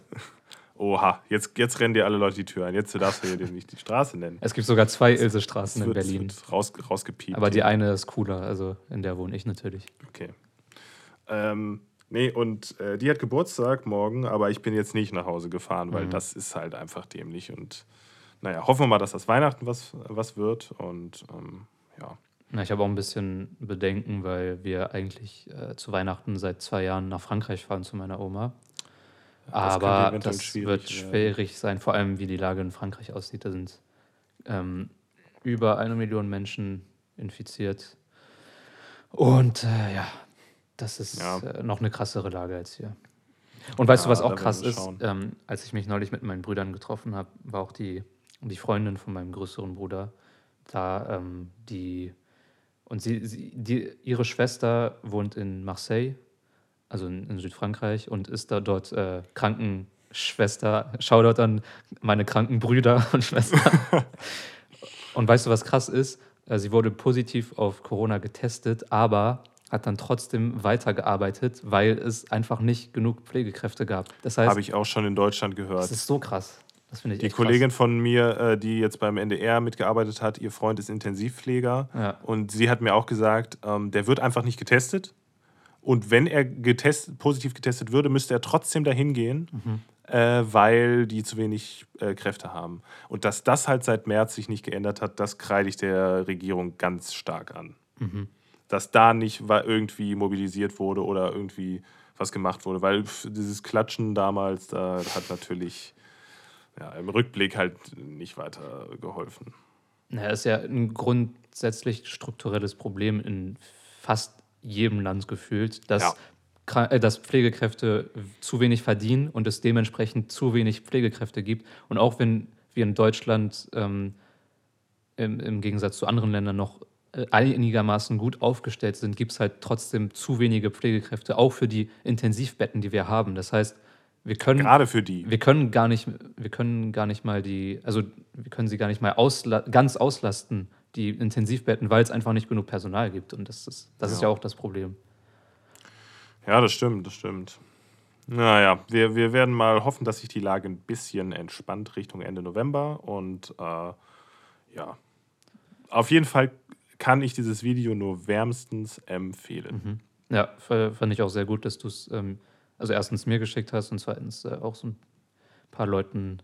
Oha, jetzt, jetzt rennen dir alle Leute die Tür ein. Jetzt darfst du hier nicht die Straße nennen. Es gibt sogar zwei Es Ilsestraßen in Berlin. raus, rausgepiept. Aber die eine ist cooler, also in der wohne ich natürlich. Okay. Ähm, nee, und äh, die hat Geburtstag morgen, aber ich bin jetzt nicht nach Hause gefahren, Mhm. weil das ist halt einfach dämlich. Und naja, hoffen wir mal, dass das Weihnachten was, was wird. Und ähm, ja. Na, ich habe auch ein bisschen Bedenken, weil wir eigentlich äh, zu Weihnachten seit zwei Jahren nach Frankreich fahren zu meiner Oma. Das Aber das schwierig wird schwierig sein, vor allem wie die Lage in Frankreich aussieht. Da sind ähm, über eine Million Menschen infiziert. Und äh, ja, das ist Ja. äh, noch eine krassere Lage als hier. Und weißt Ja, du, was auch krass ist? Ähm, als ich mich neulich mit meinen Brüdern getroffen habe, war auch die, die Freundin von meinem größeren Bruder da, ähm, die und sie, sie die, ihre Schwester wohnt in Marseille, also in, in Südfrankreich, und ist da dort äh, Krankenschwester. Shoutout an meine kranken Brüder und Schwestern. und weißt du, was krass ist? Äh, Sie wurde positiv auf Corona getestet, aber hat dann trotzdem weitergearbeitet, weil es einfach nicht genug Pflegekräfte gab. Das heißt, Habe ich auch schon in Deutschland gehört. das ist so krass. Die Kollegin von mir, äh, die jetzt beim NDR mitgearbeitet hat, ihr Freund ist Intensivpfleger. krass. Ja. Und sie hat mir auch gesagt, ähm, der wird einfach nicht getestet. Und wenn er getest, positiv getestet würde, müsste er trotzdem dahin gehen, Mhm. äh, weil die zu wenig äh, Kräfte haben. Und dass das halt seit März sich nicht geändert hat, das kreide ich der Regierung ganz stark an. Mhm. Dass da nicht irgendwie mobilisiert wurde oder irgendwie was gemacht wurde. Weil dieses Klatschen damals, da hat natürlich ja, im Rückblick halt nicht weiter geholfen. Naja, ist ja ein grundsätzlich strukturelles Problem in fast jedem Land gefühlt, dass, Ja. Äh, dass Pflegekräfte zu wenig verdienen und es dementsprechend zu wenig Pflegekräfte gibt. Und auch wenn wir in Deutschland ähm, im, im Gegensatz zu anderen Ländern noch äh, einigermaßen gut aufgestellt sind, gibt es halt trotzdem zu wenige Pflegekräfte, auch für die Intensivbetten, die wir haben. Das heißt, wir können Gerade für die. wir können gar nicht, wir können gar nicht mal die, also wir können sie gar nicht mal ausla ganz auslasten, die Intensivbetten, weil es einfach nicht genug Personal gibt. Und das ist, das ist Ja. ja auch das Problem. Ja, das stimmt, das stimmt. Naja, wir, wir werden mal hoffen, dass sich die Lage ein bisschen entspannt Richtung Ende November. Und äh, ja, auf jeden Fall kann ich dieses Video nur wärmstens empfehlen. Ja, f- fand ich auch sehr gut, dass du es, ähm, also erstens mir geschickt hast und zweitens äh, auch so ein paar Leuten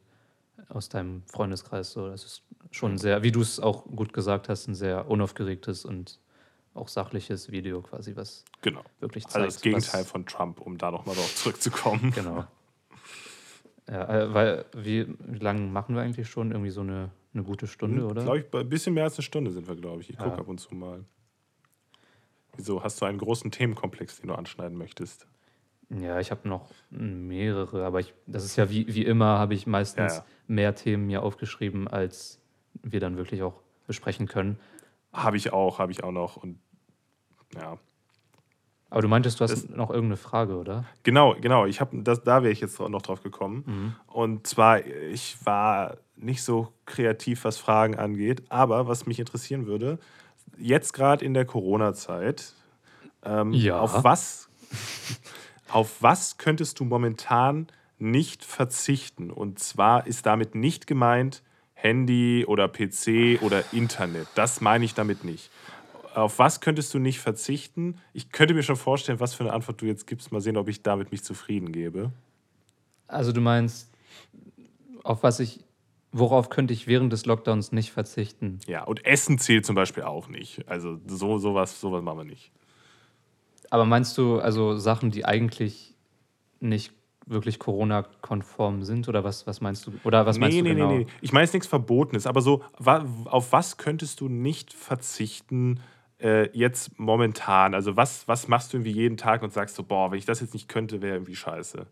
aus deinem Freundeskreis. So, das ist schon sehr, wie du es auch gut gesagt hast, ein sehr unaufgeregtes und auch sachliches Video quasi, was Genau. wirklich zeigt. Also das Gegenteil von Trump, um da nochmal drauf zurückzukommen. Genau. Ja, äh, weil, wie, wie lange machen wir eigentlich schon? Irgendwie so eine, eine gute Stunde, oder? Glaube ich, ein bisschen mehr als eine Stunde sind wir, glaube ich. Ich Ja. gucke ab und zu mal. Wieso? Hast du einen großen Themenkomplex, den du anschneiden möchtest? Ja, ich habe noch mehrere, aber ich, das ist ja wie, wie immer, habe ich meistens Ja, mehr Themen mir aufgeschrieben, als wir dann wirklich auch besprechen können. Habe ich auch, habe ich auch noch. Und ja, Aber du meintest, du hast Das- noch irgendeine Frage, oder? Genau, genau. Ich habe das, da wäre ich jetzt noch drauf gekommen. Und zwar, ich war nicht so kreativ, was Fragen angeht, aber was mich interessieren würde, jetzt gerade in der Corona-Zeit, ähm, Ja. auf was, auf was könntest du momentan nicht verzichten? Und zwar ist damit nicht gemeint Handy oder PC oder Internet. Das meine ich damit nicht. Auf was könntest du nicht verzichten? Ich könnte mir schon vorstellen, was für eine Antwort du jetzt gibst. Mal sehen, ob ich damit mich zufrieden gebe. Also du meinst, auf was ich, worauf könnte ich während des Lockdowns nicht verzichten? Ja, und Essen zählt zum Beispiel auch nicht. Also so, sowas, sowas machen wir nicht. Aber meinst du also Sachen, die eigentlich nicht wirklich Corona-konform sind oder was, was meinst du? Oder was meinst nee, du nee, genau? nee, nee. Ich meine jetzt nichts Verbotenes, aber so, auf was könntest du nicht verzichten äh, jetzt momentan, also was, was machst du irgendwie jeden Tag und sagst so, boah, wenn ich das jetzt nicht könnte, wäre irgendwie scheiße.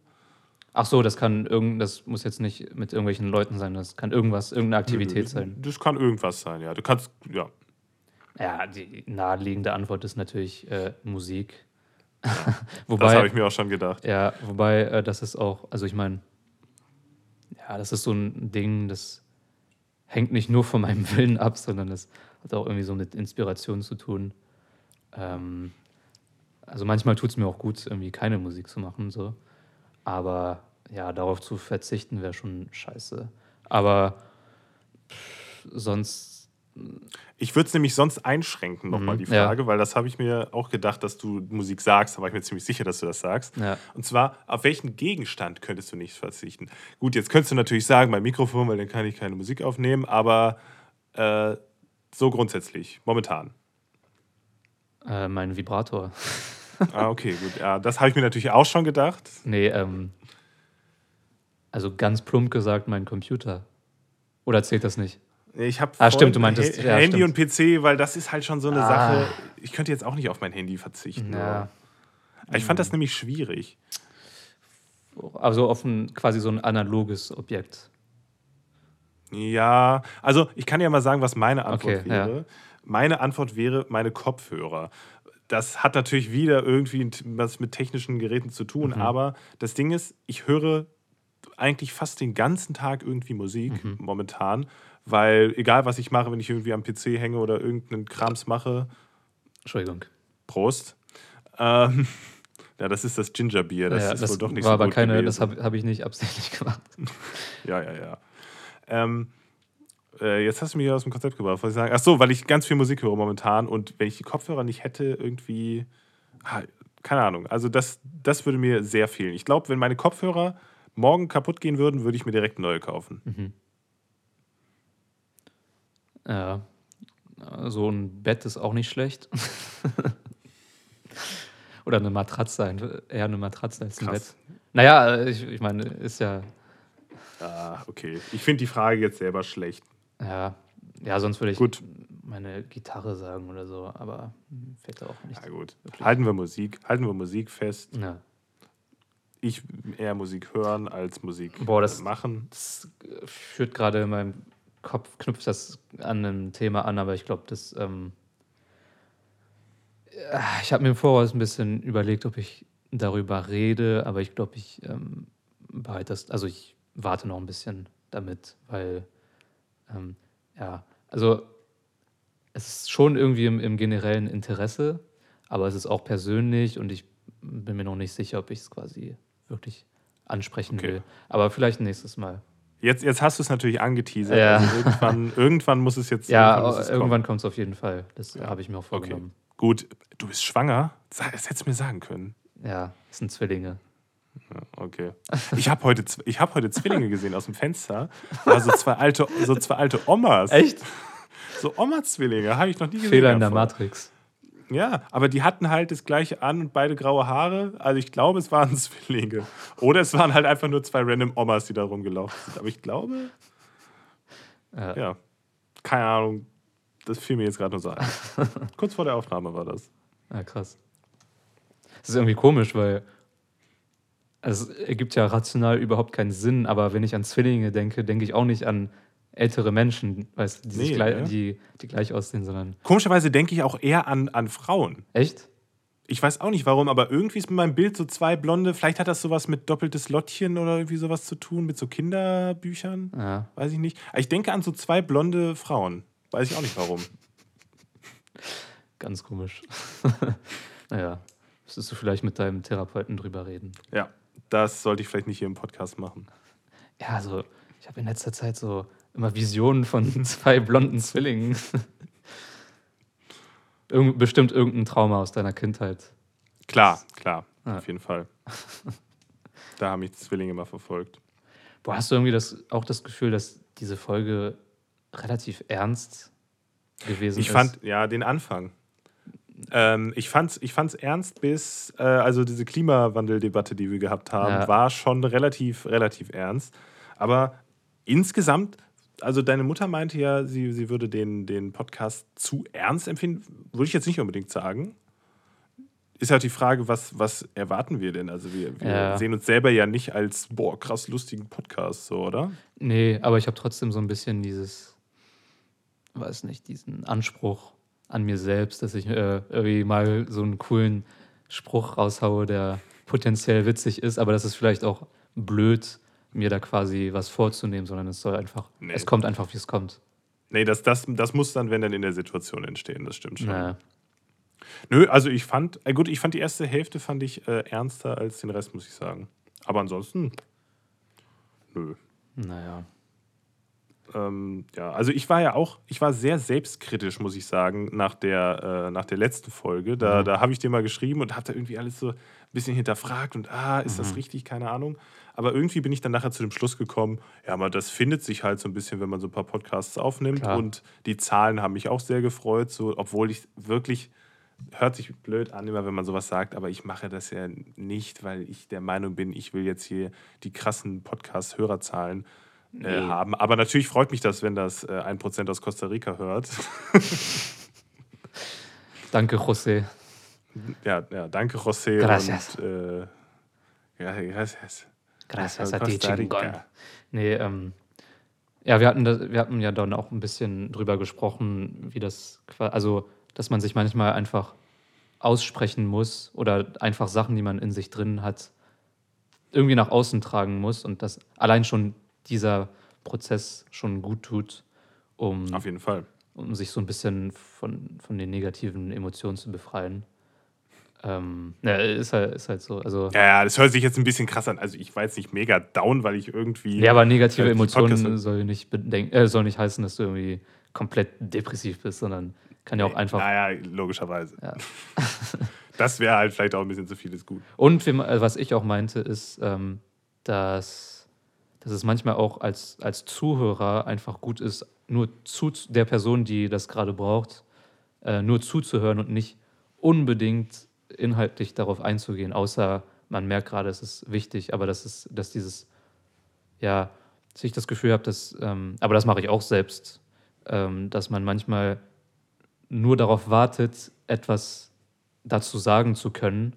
Ach so, das kann irgend, das muss jetzt nicht mit irgendwelchen Leuten sein, das kann irgendwas, irgendeine Aktivität sein. Das kann irgendwas sein, ja. Du kannst, ja. Ja, die naheliegende Antwort ist natürlich äh, Musik. wobei, das habe ich mir auch schon gedacht. Ja, wobei äh, das ist auch, also ich meine, ja, das ist so ein Ding, das hängt nicht nur von meinem Willen ab, sondern das hat auch irgendwie so mit Inspiration zu tun. Ähm, also manchmal tut es mir auch gut, irgendwie keine Musik zu machen, so. Aber ja, darauf zu verzichten wäre schon scheiße. Aber pff, sonst ich würde es nämlich sonst einschränken, nochmal mhm, die Frage, ja. weil das habe ich mir auch gedacht, dass du Musik sagst, da war ich mir ziemlich sicher, dass du das sagst. Ja. Und zwar, auf welchen Gegenstand könntest du nicht verzichten? Gut, jetzt könntest du natürlich sagen, mein Mikrofon, weil dann kann ich keine Musik aufnehmen, aber äh, so grundsätzlich, momentan. Äh, mein Vibrator. ah, okay, gut. Ja, das habe ich mir natürlich auch schon gedacht. Nee, ähm, also ganz plump gesagt, mein Computer. Oder zählt das nicht? Ich habe ah, stimmt, du meintest ja, Handy stimmt. und PC, weil das ist halt schon so eine ah. Sache. Ich könnte jetzt auch nicht auf mein Handy verzichten. Ja. Ich fand das nämlich schwierig. Also auf ein quasi so ein analoges Objekt. Ja, also ich kann ja mal sagen, was meine Antwort okay, wäre. Ja. Meine Antwort wäre meine Kopfhörer. Das hat natürlich wieder irgendwie was mit technischen Geräten zu tun, mhm. aber das Ding ist, ich höre eigentlich fast den ganzen Tag irgendwie Musik mhm. momentan weil egal, was ich mache, wenn ich irgendwie am PC hänge oder irgendeinen Krams mache. Entschuldigung. Prost. Ähm, ja, das ist das Gingerbier. Das ja, ist das wohl doch nicht war so aber gut keine, gewesen. Das habe hab ich nicht absichtlich gemacht. ja, ja, ja. Ähm, äh, jetzt hast du mich aus dem Konzept gebracht. Was ich sagen? Ach so, weil ich ganz viel Musik höre momentan und wenn ich die Kopfhörer nicht hätte, irgendwie. Ah, keine Ahnung. Also, das, das würde mir sehr fehlen. Ich glaube, wenn meine Kopfhörer morgen kaputt gehen würden, würde ich mir direkt neue kaufen. Mhm. Ja. So ein Bett ist auch nicht schlecht. Oder eine Matratze, eher eine Matratze als ein Krass. Bett. Naja, ich, ich meine, ist ja. Ah, okay. Ich finde die Frage jetzt selber schlecht. Ja, ja sonst würde ich gut. meine Gitarre sagen oder so, aber fällt auch nicht. Ja, gut. Halten wir Musik, halten wir Musik fest. Ja. Ich eher Musik hören als Musik Boah, das, machen. Das führt gerade in meinem Kopf knüpft das an ein Thema an, aber ich glaube, das. Ähm, ich habe mir im Voraus ein bisschen überlegt, ob ich darüber rede, aber ich glaube, ich ähm, behalte das. Also, ich warte noch ein bisschen damit, weil. Ähm, ja, also. Es ist schon irgendwie im, im generellen Interesse, aber es ist auch persönlich und ich bin mir noch nicht sicher, ob ich es quasi wirklich ansprechen okay. will. Aber vielleicht nächstes Mal. Jetzt, jetzt hast du es natürlich angeteasert. Ja. Also irgendwann, irgendwann muss es jetzt. Ja, irgendwann kommt es auf jeden Fall. Das ja. habe ich mir auch vorgenommen. Okay. Gut, du bist schwanger. Das hättest du mir sagen können. Ja, das sind Zwillinge. okay. Ich habe heute, hab heute Zwillinge gesehen aus dem Fenster. Also zwei alte, so zwei alte Omas. Echt? So Oma-Zwillinge, habe ich noch nie gesehen. Fehler in der Matrix. Ja, aber die hatten halt das gleiche an und beide graue Haare. Also ich glaube, es waren Zwillinge. Oder es waren halt einfach nur zwei random Omas, die da rumgelaufen sind. Aber ich glaube. Ja. ja. Keine Ahnung. Das fiel mir jetzt gerade nur so ein. Kurz vor der Aufnahme war das. Ja, krass. Das ist irgendwie komisch, weil es ergibt ja rational überhaupt keinen Sinn, aber wenn ich an Zwillinge denke, denke ich auch nicht an ältere Menschen, weißt, die, nee, gleich, ne? die, die gleich aussehen, sondern. Komischerweise denke ich auch eher an, an Frauen. Echt? Ich weiß auch nicht warum, aber irgendwie ist mit meinem Bild so zwei blonde, vielleicht hat das sowas mit doppeltes Lottchen oder irgendwie sowas zu tun, mit so Kinderbüchern. Ja. Weiß ich nicht. Ich denke an so zwei blonde Frauen. Weiß ich auch nicht warum. Ganz komisch. naja, müsstest du vielleicht mit deinem Therapeuten drüber reden. Ja, das sollte ich vielleicht nicht hier im Podcast machen. Ja, also ich habe in letzter Zeit so immer Visionen von zwei blonden Zwillingen. Irgend, bestimmt irgendein Trauma aus deiner Kindheit. Klar, klar, ja. auf jeden Fall. da haben mich Zwillinge immer verfolgt. Boah, hast du irgendwie das, auch das Gefühl, dass diese Folge relativ ernst gewesen ich ist? Ich fand, ja, den Anfang. Ähm, ich fand es ich fand's ernst bis, äh, also diese Klimawandeldebatte, die wir gehabt haben, ja. war schon relativ, relativ ernst. Aber insgesamt also deine Mutter meinte ja, sie, sie würde den, den Podcast zu ernst empfinden. Würde ich jetzt nicht unbedingt sagen. Ist halt die Frage, was, was erwarten wir denn? Also wir, wir Ja. sehen uns selber ja nicht als, boah, krass lustigen Podcast, so, oder? Nee, aber ich habe trotzdem so ein bisschen dieses, weiß nicht, diesen Anspruch an mir selbst, dass ich äh, irgendwie mal so einen coolen Spruch raushaue, der potenziell witzig ist, aber das ist vielleicht auch blöd, mir da quasi was vorzunehmen, sondern es soll einfach, Nee. es kommt einfach, wie es kommt. Nee, das, das, das muss dann, wenn dann in der Situation entstehen, das stimmt schon. Naja. Nö, also ich fand, äh gut, ich fand die erste Hälfte fand ich äh, ernster als den Rest, muss ich sagen. Aber ansonsten, nö. Naja. Ähm, ja, also ich war ja auch, ich war sehr selbstkritisch, muss ich sagen, nach der, äh, nach der letzten Folge. Da, Mhm. da habe ich dir mal geschrieben und habe da irgendwie alles so ein bisschen hinterfragt und ah, ist Mhm. das richtig? Keine Ahnung. Aber irgendwie bin ich dann nachher zu dem Schluss gekommen, ja, aber das findet sich halt so ein bisschen, wenn man so ein paar Podcasts aufnimmt. Klar. Und die Zahlen haben mich auch sehr gefreut, so, obwohl ich wirklich, hört sich blöd an, immer wenn man sowas sagt, aber ich mache das ja nicht, weil ich der Meinung bin, ich will jetzt hier die krassen Podcast-Hörerzahlen Nee. haben. Aber natürlich freut mich das, wenn das äh, 1% aus Costa Rica hört. Danke, José. ja, ja, danke, José. Gracias. Und, äh, ja, gracias. Gracias a ti. Nee, ähm, ja, wir hatten, das, wir hatten ja dann auch ein bisschen drüber gesprochen, wie das, also, dass man sich manchmal einfach aussprechen muss oder einfach Sachen, die man in sich drin hat, irgendwie nach außen tragen muss und dass allein schon dieser Prozess schon gut tut, um, Auf jeden Fall. um sich so ein bisschen von, von den negativen Emotionen zu befreien. Ähm, ja, ist halt, ist halt so. Also, Ja, ja, das hört sich jetzt ein bisschen krass an. Also ich war jetzt nicht mega down, weil ich irgendwie. Ja, aber negative äh, Emotionen soll nicht, bedenken, äh, soll nicht heißen, dass du irgendwie komplett depressiv bist, sondern kann ja auch einfach. Naja, logischerweise. Ja. Das wäre halt vielleicht auch ein bisschen zu vieles gut. Und äh, was ich auch meinte, ist, ähm, dass, dass es manchmal auch als, als Zuhörer einfach gut ist, nur zu der Person, die das gerade braucht, äh, nur zuzuhören und nicht unbedingt inhaltlich darauf einzugehen, außer man merkt gerade, es ist wichtig, aber das ist, dass dieses, ja, dass ich das Gefühl habe, dass, ähm, aber das mache ich auch selbst, ähm, dass man manchmal nur darauf wartet, etwas dazu sagen zu können,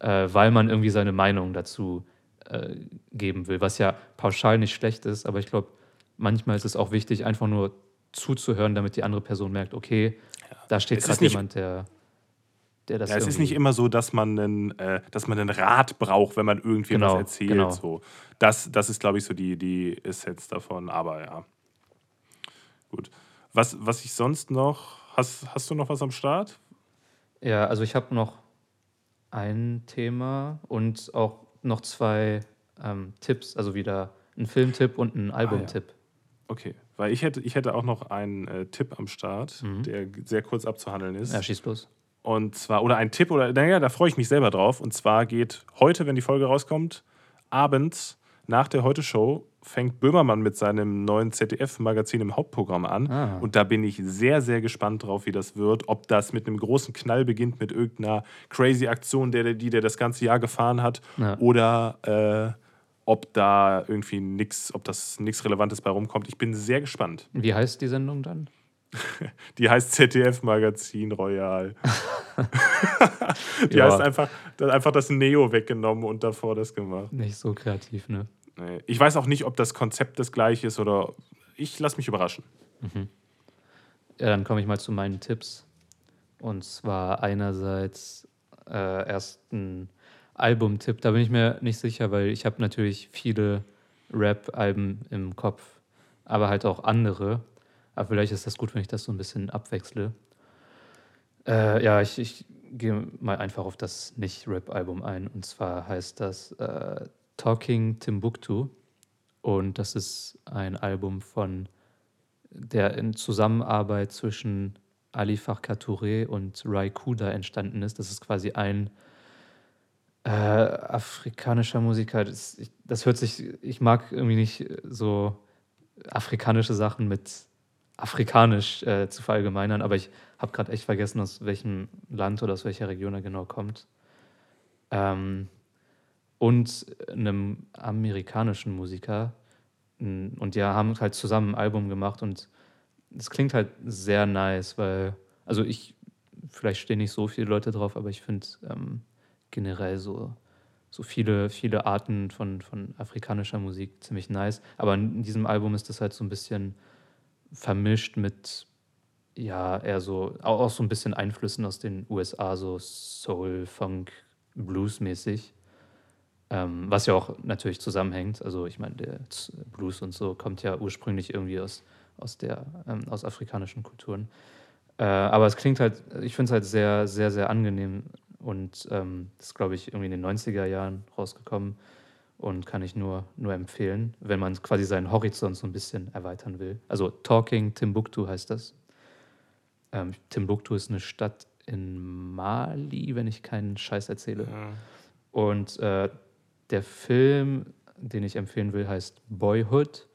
äh, weil man irgendwie seine Meinung dazu äh, geben will, was ja pauschal nicht schlecht ist, aber ich glaube, manchmal ist es auch wichtig, einfach nur zuzuhören, damit die andere Person merkt, okay, da steht gerade jemand, der, der das Ja, es ist nicht immer so, dass man einen, äh, dass man einen Rat braucht, wenn man irgendwie Genau, was erzählt. genau. So. Das, das ist, glaube ich, so die, die Essenz davon. Aber ja. Gut. Was, was ich sonst noch. Hast, hast du noch was am Start? Ja, also ich habe noch ein Thema und auch noch zwei ähm, Tipps, also wieder ein Filmtipp und ein Albumtipp. Okay. Weil ich hätte, ich hätte auch noch einen äh, Tipp am Start, der sehr kurz abzuhandeln ist. Ja, schieß los. Und zwar, oder ein Tipp, oder naja, da freue ich mich selber drauf. Und zwar geht heute, wenn die Folge rauskommt, abends nach der Heute-Show fängt Böhmermann mit seinem neuen ZDF-Magazin im Hauptprogramm an. Ah. Und da bin ich sehr, sehr gespannt drauf, wie das wird. Ob das mit einem großen Knall beginnt, mit irgendeiner crazy Aktion, der, die der das ganze Jahr gefahren hat. Ja. Oder äh, ob da irgendwie nichts, ob das nichts Relevantes bei rumkommt. Ich bin sehr gespannt. Wie heißt die Sendung dann? Die heißt ZDF-Magazin Royal. Die Ja. heißt einfach, einfach das Neo weggenommen und davor das gemacht. Nicht so kreativ, ne? Ich weiß auch nicht, ob das Konzept das gleiche ist oder ich lasse mich überraschen. Ja, dann komme ich mal zu meinen Tipps. Und zwar einerseits äh, erst ein Albumtipp. Da bin ich mir nicht sicher, weil ich habe natürlich viele Rap-Alben im Kopf, aber halt auch andere. Aber vielleicht ist das gut, wenn ich das so ein bisschen abwechsle. Äh, ja, ich, ich gehe mal einfach auf das Nicht-Rap-Album ein. Und zwar heißt das äh, Talking Timbuktu. Und das ist ein Album von der in Zusammenarbeit zwischen Ali Farka Touré und Rai Kuda entstanden ist. Das ist quasi ein äh, afrikanischer Musiker. Das, ich, das hört sich, ich mag irgendwie nicht so afrikanische Sachen mit afrikanisch äh, zu verallgemeinern, aber ich habe gerade echt vergessen, aus welchem Land oder aus welcher Region er genau kommt. Ähm, und einem amerikanischen Musiker, und die haben halt zusammen ein Album gemacht und es klingt halt sehr nice, weil, also ich, vielleicht stehen nicht so viele Leute drauf, aber ich finde ähm, generell so, so viele, viele Arten von, von afrikanischer Musik ziemlich nice. Aber in diesem Album ist das halt so ein bisschen vermischt mit, ja, eher so, auch, auch so ein bisschen Einflüssen aus den USA, so Soul, Funk, Blues mäßig. Ähm, was ja auch natürlich zusammenhängt. Also ich meine, der Blues und so kommt ja ursprünglich irgendwie aus, aus, der, ähm, aus afrikanischen Kulturen. Äh, aber es klingt halt, ich finde es halt sehr, sehr, sehr angenehm. Und ähm, das ist, glaube ich, irgendwie in den 90er Jahren rausgekommen und kann ich nur, nur empfehlen, wenn man quasi seinen Horizont so ein bisschen erweitern will. Also Talking Timbuktu heißt das. Ähm, Timbuktu ist eine Stadt in Mali, wenn ich keinen Scheiß erzähle. Und äh, der Film, den ich empfehlen will, heißt Boyhood.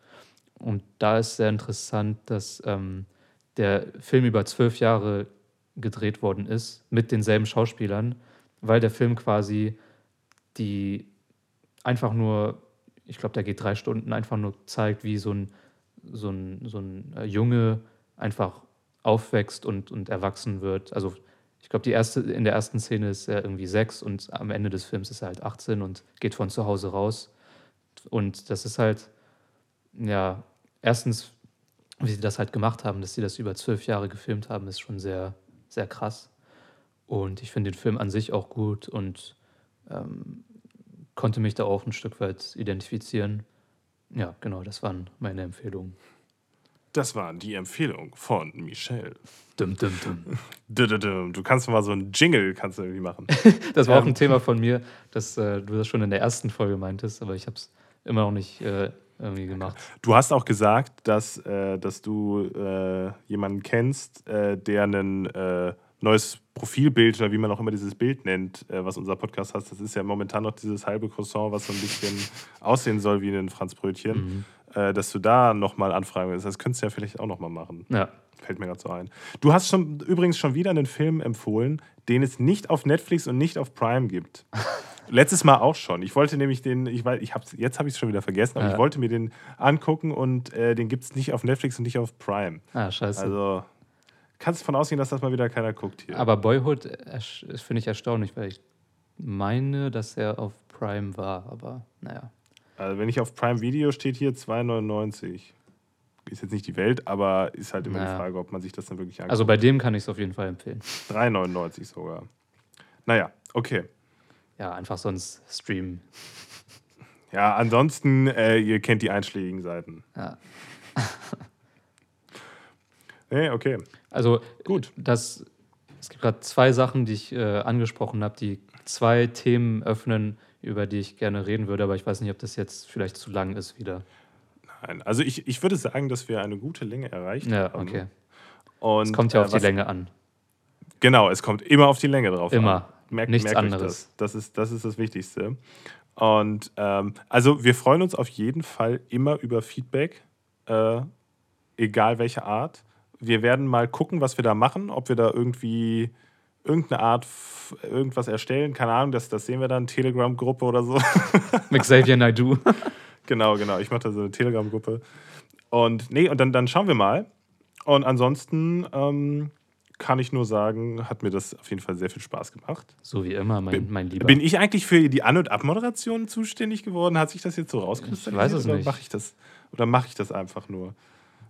Und da ist sehr interessant, dass ähm, der Film über zwölf Jahre gedreht worden ist mit denselben Schauspielern, weil der Film quasi die einfach nur, ich glaube, der geht drei Stunden, einfach nur zeigt, wie so ein, so ein, so ein äh, Junge einfach aufwächst und, und erwachsen wird. Also ich glaube, erste, in der ersten Szene ist er irgendwie sechs und am Ende des Films ist er halt 18 und geht von zu Hause raus. Und das ist halt, ja, erstens, wie sie das halt gemacht haben, dass sie das über zwölf Jahre gefilmt haben, ist schon sehr, sehr krass. Und ich finde den Film an sich auch gut und ähm, konnte mich da auch ein Stück weit identifizieren. Ja, genau, das waren meine Empfehlungen. Das war die Empfehlung von Michelle. Dum, dum, dum. Du kannst mal so einen Jingle kannst du irgendwie machen. Das war auch Ähm. ein Thema von mir, dass äh, du das schon in der ersten Folge meintest, aber ich habe es immer noch nicht äh, irgendwie gemacht. Du hast auch gesagt, dass, äh, dass du äh, jemanden kennst, äh, der ein äh, neues Profilbild oder wie man auch immer dieses Bild nennt, was unser Podcast hat. Das ist ja momentan noch dieses halbe Croissant, was so ein bisschen aussehen soll wie ein Franzbrötchen. Mhm. Äh, dass du da nochmal anfragen willst. Das könntest du ja vielleicht auch nochmal machen. Ja, Fällt mir gerade so ein. Du hast schon übrigens schon wieder einen Film empfohlen, den es nicht auf Netflix und nicht auf Prime gibt. Letztes Mal auch schon. Ich wollte nämlich den, ich weiß, ich hab's, jetzt habe ich es schon wieder vergessen, aber Ja. ich wollte mir den angucken und äh, den gibt es nicht auf Netflix und nicht auf Prime. ah, scheiße. Also kannst du davon ausgehen, dass das mal wieder keiner guckt hier. aber Boyhood finde ich erstaunlich, weil ich meine, dass er auf Prime war, aber naja. Also wenn ich auf Prime Video steht hier 2,99. Ist jetzt nicht die Welt, aber ist halt immer Naja. die Frage, ob man sich das dann wirklich anguckt. Also bei dem kann ich es auf jeden Fall empfehlen. 3,99 sogar. Naja, okay. Ja, einfach sonst streamen. Ja, ansonsten, äh, ihr kennt die einschlägigen Seiten. Ja. Nee, okay. Also Gut. das, es gibt gerade zwei Sachen, die ich äh, angesprochen habe, die zwei Themen öffnen, über die ich gerne reden würde, aber ich weiß nicht, ob das jetzt vielleicht zu lang ist wieder. Nein, also ich, ich würde sagen, dass wir eine gute Länge erreicht Ja, haben. okay. Und, Es kommt ja äh, auf die Länge an. Genau, es kommt immer auf die Länge drauf Immer. an. Merkt, Nichts merkt anderes. Das. Das, ist, das ist das Wichtigste. Und ähm, also wir freuen uns auf jeden Fall immer über Feedback, äh, egal welche Art. Wir werden mal gucken, was wir da machen, ob wir da irgendwie irgendeine Art, irgendwas erstellen. Keine Ahnung, das, das sehen wir dann, Telegram-Gruppe oder so. Mit Xavier Naidoo. Genau, genau. Ich mache da so eine Telegram-Gruppe. Und nee, und dann, dann schauen wir mal. Und ansonsten ähm, kann ich nur sagen, hat mir das auf jeden Fall sehr viel Spaß gemacht. So wie immer, mein, mein Lieber. Bin ich eigentlich für die An- und Abmoderation zuständig geworden? Hat sich das jetzt so rauskristallisiert? Ich weiß es oder nicht. Mache ich das, oder mache ich das einfach nur?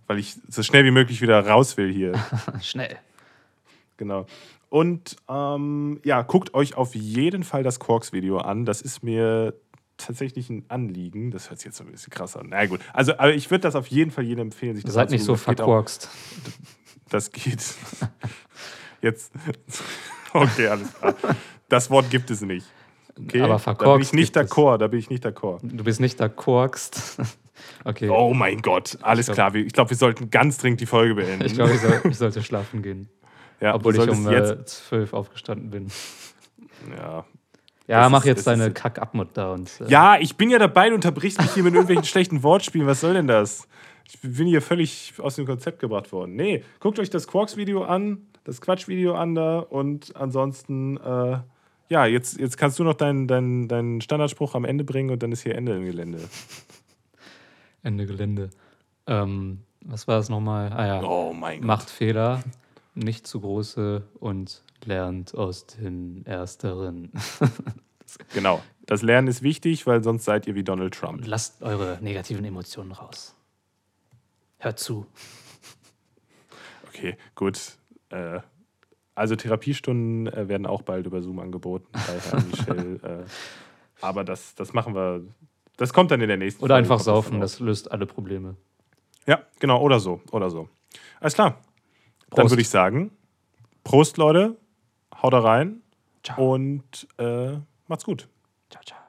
Weil ich so schnell wie möglich wieder raus will hier. Schnell. Genau. Und ähm, ja, guckt euch auf jeden Fall das Quarks-Video an. Das ist mir tatsächlich ein Anliegen. Das hört sich jetzt so ein bisschen krass an. Na gut. Also, aber ich würde das auf jeden Fall jedem empfehlen, sich das Seid nicht so anzugucken. Das geht auch- verkorkst. Das geht. Jetzt. Okay, alles klar. Das Wort gibt es nicht. Okay? Aber Da bin verkorkst ich nicht d'accord. Da bin ich nicht d'accord. Du bist nicht verkorkst. Okay. Oh mein Gott, alles glaub- klar. Ich glaube, wir sollten ganz dringend die Folge beenden. Ich glaube, ich, soll, ich sollte schlafen gehen. Ja, Obwohl ich um jetzt. äh, zwölf aufgestanden bin. Ja. Ja, mach ist- jetzt deine Kack-Abmut da und. Äh, ja, ich bin ja dabei, du unterbrichst mich hier mit irgendwelchen schlechten Wortspielen. Was soll denn das? Ich bin hier völlig aus dem Konzept gebracht worden. Nee, guckt euch das Quarks-Video an, das Quatsch-Video an da und ansonsten, äh, ja, jetzt, jetzt kannst du noch deinen deinen deinen Standardspruch am Ende bringen und dann ist hier Ende im Gelände. Ende Gelände. Ähm, was war das nochmal? Ah ja. Oh mein Gott. Macht Fehler, nicht zu große und lernt aus den ersteren. Genau. Das Lernen ist wichtig, weil sonst seid ihr wie Donald Trump. Und lasst eure negativen Emotionen raus. Hört zu. Okay, gut. Äh, also Therapiestunden äh, werden auch bald über Zoom angeboten bei Herrn Michel. Äh, aber das, das machen wir. Das kommt dann in der nächsten Oder Folge, einfach das saufen, dann das löst alle Probleme. Ja, genau, oder so, oder so. Alles klar. Dann Prost. würde ich sagen, Prost, Leute, haut da rein Ciao. und äh, macht's gut. Ciao, ciao.